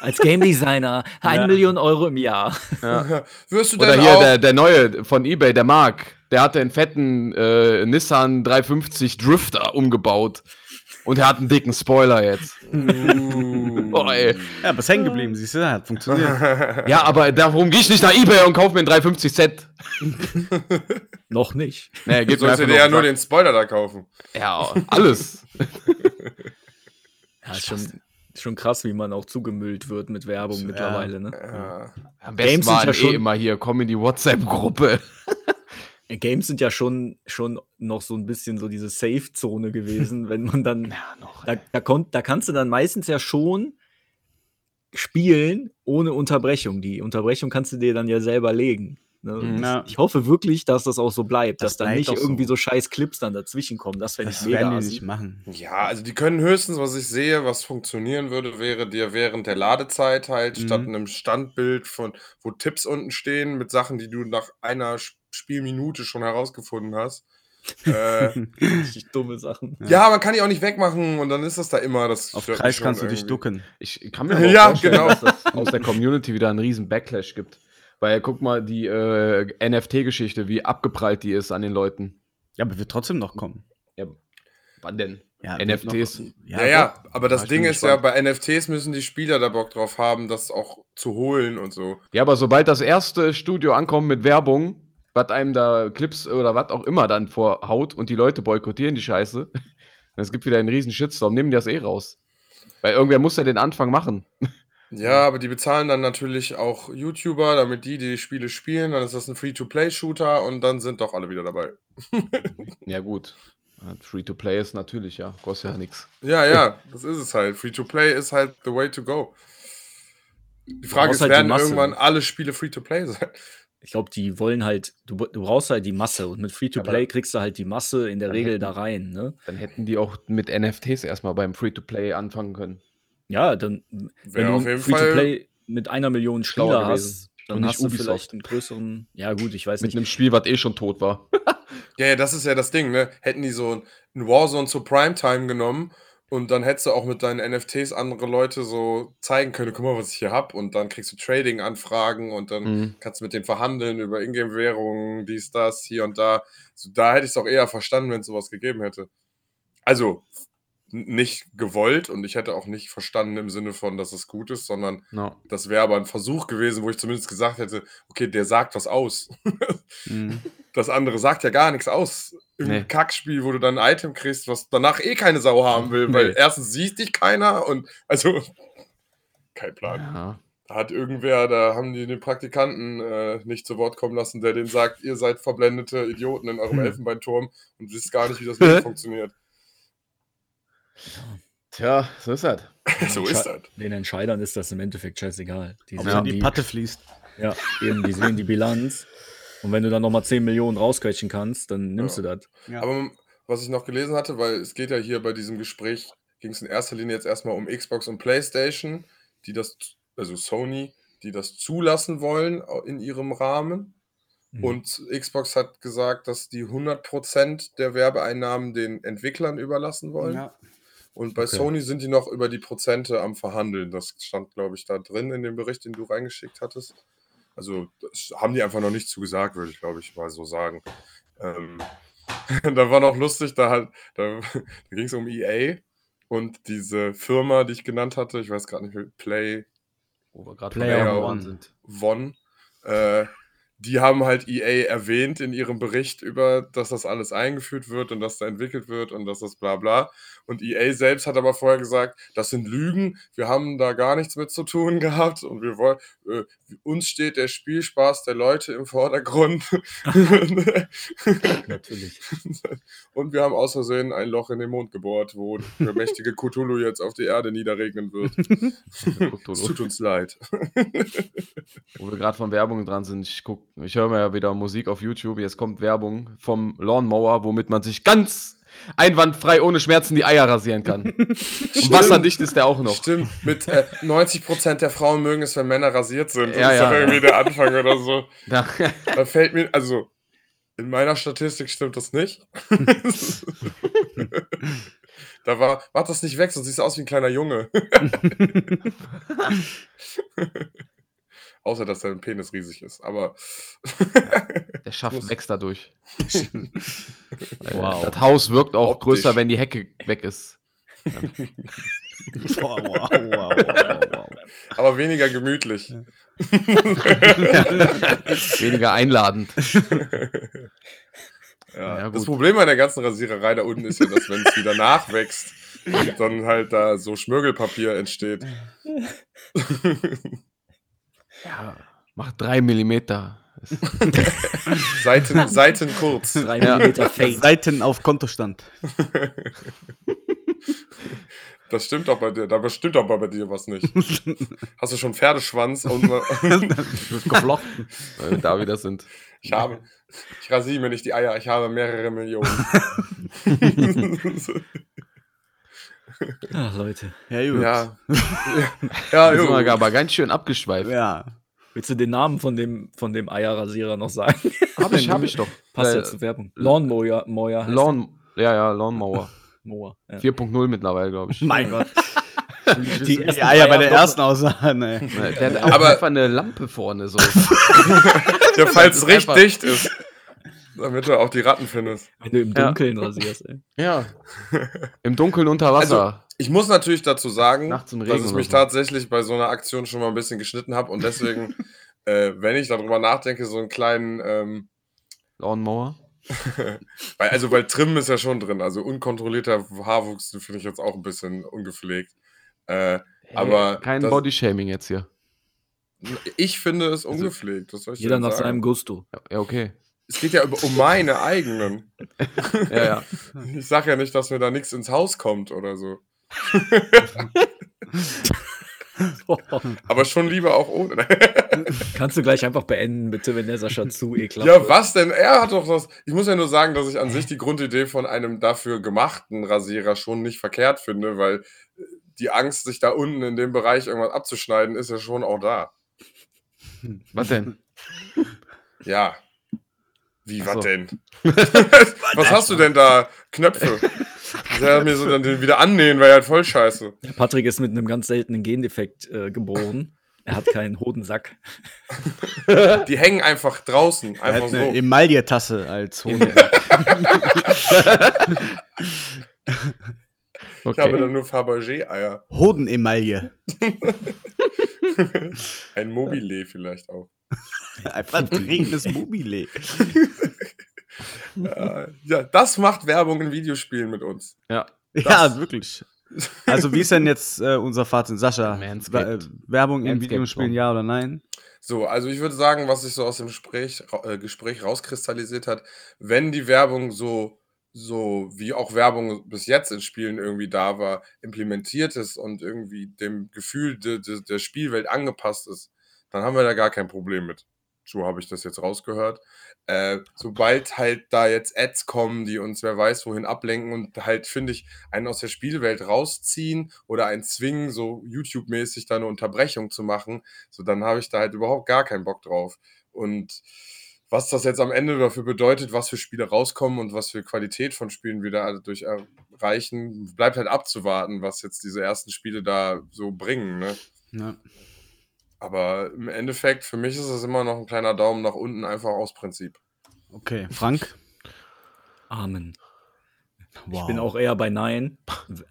Als Game Designer, eine Ja. Million Euro im Jahr. Wirst du Oder denn hier der, der neue von eBay, der Mark. Der hatte einen fetten äh, Nissan 350 Drifter umgebaut. Und er hat einen dicken Spoiler jetzt. Uh. Oh, ey. Ja, was hängen geblieben, siehst du, hat funktioniert. Ja, aber darum gehe ich nicht nach eBay und kaufe mir einen 350 Set. Noch nicht. Nee, Du gib mir sollst einfach dir ja nur den Spoiler da kaufen. Ja, alles. Ja, ist schon, schon krass, wie man auch zugemüllt wird mit Werbung Ja. mittlerweile. Ne? Ja. Am Games besten sind waren ja eh schon- immer hier, komm in die WhatsApp-Gruppe. Games sind ja schon, schon noch so ein bisschen so diese Safe-Zone gewesen, wenn man dann. Ja, noch. Da, da, konnt, da kannst du dann meistens ja schon spielen ohne Unterbrechung. Die Unterbrechung kannst du dir dann ja selber legen. Ne? Mhm. Ja. Ich hoffe wirklich, dass das auch so bleibt, Das dass dann bleibt nicht auch so. irgendwie so scheiß Clips dann dazwischen kommen. Das fände ich Das mega werden die nicht machen. Ja, also die können höchstens, was ich sehe, was funktionieren würde, wäre dir während der Ladezeit halt Mhm. statt einem Standbild von, wo Tipps unten stehen mit Sachen, die du nach einer Sp- Spielminute schon herausgefunden hast. äh, Richtig dumme Sachen. ja. man kann die auch nicht wegmachen und dann ist das da immer. Das Auf schon kannst du dich irgendwie. ducken. Ich kann mir aber auch Ja, vorstellen, genau. dass das aus der Community wieder einen riesen Backlash gibt. Weil guck mal, die äh, NFT-Geschichte, wie abgeprallt die ist an den Leuten. Ja, aber wird trotzdem noch kommen. Ja, wann denn? Ja, NFTs. Noch, Ja, ja, aber das Ding ist ja, gespannt. bei NFTs müssen die Spieler da Bock drauf haben, das auch zu holen und so. Ja, aber sobald das erste Studio ankommt mit Werbung, was einem da Clips oder was auch immer dann vorhaut und die Leute boykottieren die Scheiße, es gibt wieder einen riesen Shitstorm, nehmen die das eh raus. Weil irgendwer muss ja den Anfang machen. Ja, aber die bezahlen dann natürlich auch YouTuber, damit die die Spiele spielen. Dann ist das ein Free-to-Play-Shooter und dann sind doch alle wieder dabei. Ja, gut. Free-to-play ist natürlich, ja. Kostet ja nichts. Ja, ja, das ist es halt. Free-to-Play ist halt the way to go. Die Frage ist, halt werden irgendwann alle Spiele Free-to-Play sein? Ich glaube, die wollen halt, du, du brauchst halt die Masse und mit Free-to-Play kriegst du halt die Masse in der Regel hätten- da rein, ne? Dann hätten die auch mit NFTs erstmal beim Free-to-Play anfangen können. Ja, dann, wenn du auf jeden Free-to-Play mit einer Million schlauer Spieler hast, dann Und nicht hast du Ubisoft. vielleicht einen größeren, ja gut, ich weiß Mit nicht. einem Spiel, was eh schon tot war. Ja, ja, das ist ja das Ding, ne? Hätten die so ein- ein Warzone zu Primetime genommen und dann hättest du auch mit deinen NFTs andere Leute so zeigen können, guck mal, was ich hier hab und dann kriegst du Trading-Anfragen und dann Mhm. kannst du mit denen verhandeln über Ingame-Währungen, dies, das, hier und da. So, da hätte ich es auch eher verstanden, wenn es sowas gegeben hätte. Also nicht gewollt und ich hätte auch nicht verstanden im Sinne von, dass es gut ist, sondern No. das wäre aber ein Versuch gewesen, wo ich zumindest gesagt hätte, okay, der sagt was aus. Mhm. Das andere sagt ja gar nichts aus. Im Nee. Kackspiel, wo du dann ein Item kriegst, was danach eh keine Sau haben will, weil Nee. erstens sieht dich keiner und also kein Plan. Ja. Da hat irgendwer, da haben die den Praktikanten äh, nicht zu Wort kommen lassen, der denen sagt, ihr seid verblendete Idioten in eurem Hm. Elfenbeinturm und wisst gar nicht, wie das funktioniert. Tja, so ist das. so ist das. Den Entscheidern ist das im Endeffekt scheißegal. Die Ob sehen so die Patte fließt. Ja, eben, die sehen die Bilanz. Und wenn du dann nochmal 10 Millionen rausquetschen kannst, dann nimmst Ja. du das. Ja. Aber was ich noch gelesen hatte, weil es geht ja hier bei diesem Gespräch, ging es in erster Linie jetzt erstmal um Xbox und PlayStation, die das, also Sony, die das zulassen wollen in ihrem Rahmen. Mhm. Und Xbox hat gesagt, dass die 100% der Werbeeinnahmen den Entwicklern überlassen wollen. Ja. Und bei Okay. Sony sind die noch über die Prozente am Verhandeln. Das stand, glaube ich, da drin in dem Bericht, den du reingeschickt hattest. Also, das haben die einfach noch nicht zugesagt, würde ich, glaube ich, mal so sagen. Ähm, da war noch lustig, da, hat- da, da ging es um EA und diese Firma, die ich genannt hatte, ich weiß gerade nicht Play Wo wir gerade Player Player One. sind. One, äh, die haben halt EA erwähnt in ihrem Bericht über, dass das alles eingeführt wird und dass da entwickelt wird und dass das bla bla. Und EA selbst hat aber vorher gesagt, das sind Lügen, wir haben da gar nichts mit zu tun gehabt und wir wollen, äh, uns steht der Spielspaß der Leute im Vordergrund. Natürlich. und wir haben aus Versehen ein Loch in den Mond gebohrt, wo der mächtige Cthulhu jetzt auf die Erde niederregnen wird. Es tut uns leid. Wo wir gerade von Werbung dran sind, ich guck, ich höre mir ja wieder Musik auf YouTube. Jetzt kommt Werbung vom Lawnmower, womit man sich ganz einwandfrei ohne Schmerzen die Eier rasieren kann. Und wasserdicht ist der auch noch. Stimmt, mit äh, 90% der Frauen mögen es, wenn Männer rasiert sind. Das Ja, ist ja, doch irgendwie der Anfang oder so. Da, Da fällt mir, also in meiner Statistik stimmt das nicht. da war, mach das nicht weg, sonst siehst du aus wie ein kleiner Junge. Außer, dass dein Penis riesig ist. Aber der Schaft wächst dadurch. Wow. Das Haus wirkt auch Optisch. größer, wenn die Hecke weg ist. Wow, wow, wow, wow, wow. aber weniger gemütlich. Weniger einladend. Ja. Ja, das. Problem an der ganzen Rasiererei da unten ist ja, dass wenn es wieder nachwächst und dann halt da so Schmirgelpapier entsteht. Ja, macht drei Millimeter. Seiten, Seiten kurz. 3 Ja. mm Fade. Seiten auf Kontostand. Das stimmt doch bei dir. Da stimmt doch bei dir was nicht. Hast du schon Pferdeschwanz und geflochten. Weil wir da wieder sind. ich habe. Ich rasiere mir nicht die Eier, ich habe mehrere Millionen. Ach, Leute. Ja, gut. ja. Ja, ja jo. aber ganz schön abgeschweift. Ja. Willst du den Namen von dem, von dem Eierrasierer noch sagen? Hab ich, hab ich doch. Passt Äh, ja zur Werbung. Lawnmower. Mower heißt Lawn, ja, ja, Lawnmower. Mower. Ja. 4.0 mittlerweile, glaube ich. Mein Gott. Die Die ersten Eier bei Eier der ersten Aussagen, ey. Der hat auch Aber- einfach eine Lampe vorne so. Ja, falls es recht dicht ist. Damit du auch die Ratten findest. Wenn du im Ja. Dunkeln rasierst, ey. ja. Im Dunkeln unter Wasser. Ich muss natürlich dazu sagen, dass ich mich tatsächlich bei so einer Aktion schon mal ein bisschen geschnitten habe und deswegen, äh, wenn ich darüber nachdenke, so einen kleinen, ähm, Lawnmower. weil, also weil Trimmen ist ja schon drin, also unkontrollierter Haarwuchs finde ich jetzt auch ein bisschen ungepflegt. Äh, Aber Kein Bodyshaming jetzt hier. ich finde es ungepflegt. Soll ich Jeder nach sagen? seinem Gusto. Ja, Ja, okay. Es geht ja über- um meine eigenen. Ja, ja. Ich sage ja nicht, dass mir da nichts ins Haus kommt oder so. Aber schon lieber auch ohne. Kannst du gleich einfach beenden, bitte, wenn der Sascha zu ekelhaft Ja, wird. was denn? Er hat doch das. Ich muss ja nur sagen, dass ich an sich die Grundidee von einem dafür gemachten Rasierer schon nicht verkehrt finde, weil äh, die Angst, sich da unten in dem Bereich irgendwas abzuschneiden, ist ja schon auch da. Was denn? Ja. Wie, was so. denn? was hast du denn da? Knöpfe. Ja, mir so dann den wieder annähen, wäre halt voll scheiße. Patrick ist mit einem ganz seltenen Gendefekt äh, geboren. Er hat keinen Hodensack. Die hängen einfach draußen. Er Einfach hat eine so. Emaille-Tasse als Hose. Ich habe Okay. dann nur Fabergé-Eier. Hodenemaille. Ein Mobile vielleicht auch. Ein vertretenes Mobile. Ja, das macht Werbung in Videospielen mit uns. Ja. Ja, wirklich. Also, wie ist denn jetzt äh, unser Fazit? Sascha, Manscaped. Äh, Werbung in Videospielen, ja oder nein? So, also ich würde sagen, was sich so aus dem Gespräch, äh, Gespräch rauskristallisiert hat, wenn die Werbung so, so wie auch Werbung bis jetzt in Spielen irgendwie da war, implementiert ist und irgendwie dem Gefühl de, de, der Spielwelt angepasst ist, dann haben wir da gar kein Problem mit. So habe ich das jetzt rausgehört. Äh, sobald halt da jetzt Ads kommen, die uns wer weiß wohin ablenken und halt, finde ich, einen aus der Spielwelt rausziehen oder einen zwingen, so YouTube-mäßig da eine Unterbrechung zu machen, so dann habe ich da halt überhaupt gar keinen Bock drauf. Und was das jetzt am Ende dafür bedeutet, was für Spiele rauskommen und was für Qualität von Spielen wir da durch erreichen, bleibt halt abzuwarten, was jetzt diese ersten Spiele da so bringen. Ne? Ja. Aber im Endeffekt, für mich ist es immer noch ein kleiner Daumen nach unten, einfach aus Prinzip. Okay, Frank? Amen. Wow. Ich bin auch eher bei Nein.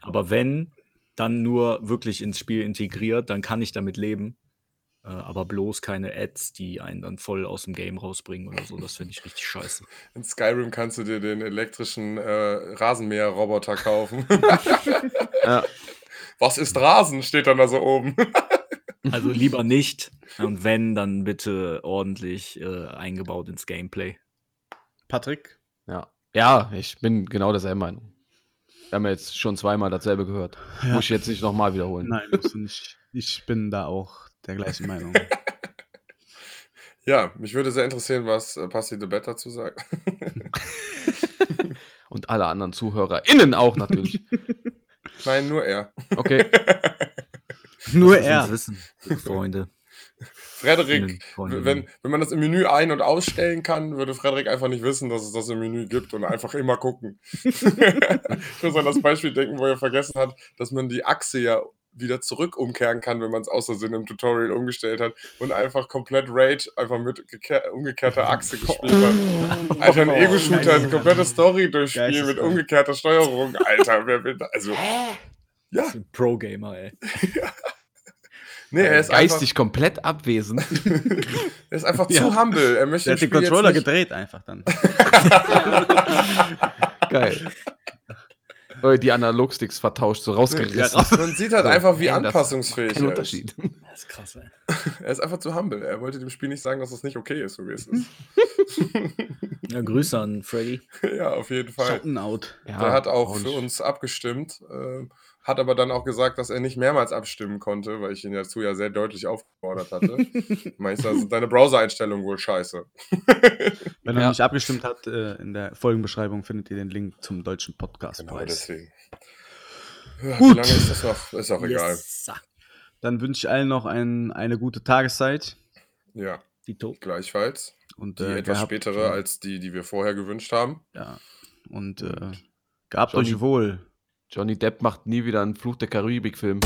Aber wenn, dann nur wirklich ins Spiel integriert, dann kann ich damit leben. Äh, aber bloß keine Ads, die einen dann voll aus dem Game rausbringen oder so. Das finde ich richtig scheiße. In Skyrim kannst du dir den elektrischen äh, Rasenmäher-Roboter kaufen. Ja. Was ist Rasen? Steht dann da so oben. Also lieber nicht. Und wenn, dann bitte ordentlich äh, eingebaut ins Gameplay. Patrick? Ja. ja, ich bin genau derselben Meinung. Wir haben jetzt schon zweimal dasselbe gehört. Ja. Muss ich jetzt nicht nochmal wiederholen. Nein, musst du nicht. Ich bin da auch der gleichen Meinung. Ja, mich würde sehr interessieren, was äh, Passi the Bet dazu sagt. Und alle anderen ZuhörerInnen auch natürlich. Nein, nur er. Okay. Nur er. Wissen, Freunde. Frederik, wenn, wenn man das im Menü ein- und ausstellen kann, würde Frederik einfach nicht wissen, dass es das im Menü gibt und einfach immer gucken. ich muss an das Beispiel denken, wo er vergessen hat, dass man die Achse ja wieder zurück umkehren kann, wenn man es aus Versehen im Tutorial umgestellt hat und einfach komplett Rage einfach mit gekehr- umgekehrter Achse gespielt hat. Alter, ein Ego-Shooter, eine komplette Story durchspielen mit umgekehrter Steuerung. Alter, wer will da? Also, ja, Das ist ein Pro-Gamer, ey. nee, er ist einfach, Geistig komplett abwesend. er ist einfach Ja. zu humble. Er möchte Der hat den Controller gedreht einfach dann. Geil. Oder die Analogsticks vertauscht, so rausgerissen. Man sieht halt einfach, wie Nein, das- anpassungsfähig er ist. Unterschied. Das ist krass, ey. Er ist einfach zu humble. Er wollte dem Spiel nicht sagen, dass es nicht okay ist, so wie es ist. Ja, Grüße an Freddy. ja, auf jeden Fall. Shoutout. Ja, er hat auch für uns abgestimmt, äh, hat aber dann auch gesagt, dass er nicht mehrmals abstimmen konnte, weil ich ihn dazu ja sehr deutlich aufgefordert hatte. Meinst du, also deine Browser-Einstellung wohl scheiße? Wenn er Ja. nicht abgestimmt hat, äh, in der Folgenbeschreibung findet ihr den Link zum deutschen Podcast. Genau deswegen. Ja, Gut. Wie lange ist das noch? Ist auch egal. Yes. Dann wünsche ich allen noch ein, eine gute Tageszeit. Ja, Dito. gleichfalls. Und, Die äh, etwas gehabt- spätere als die, die wir vorher gewünscht haben. Ja. Und äh, gehabt Johnny. euch wohl. Johnny Depp macht nie wieder einen Fluch der Karibik-Film.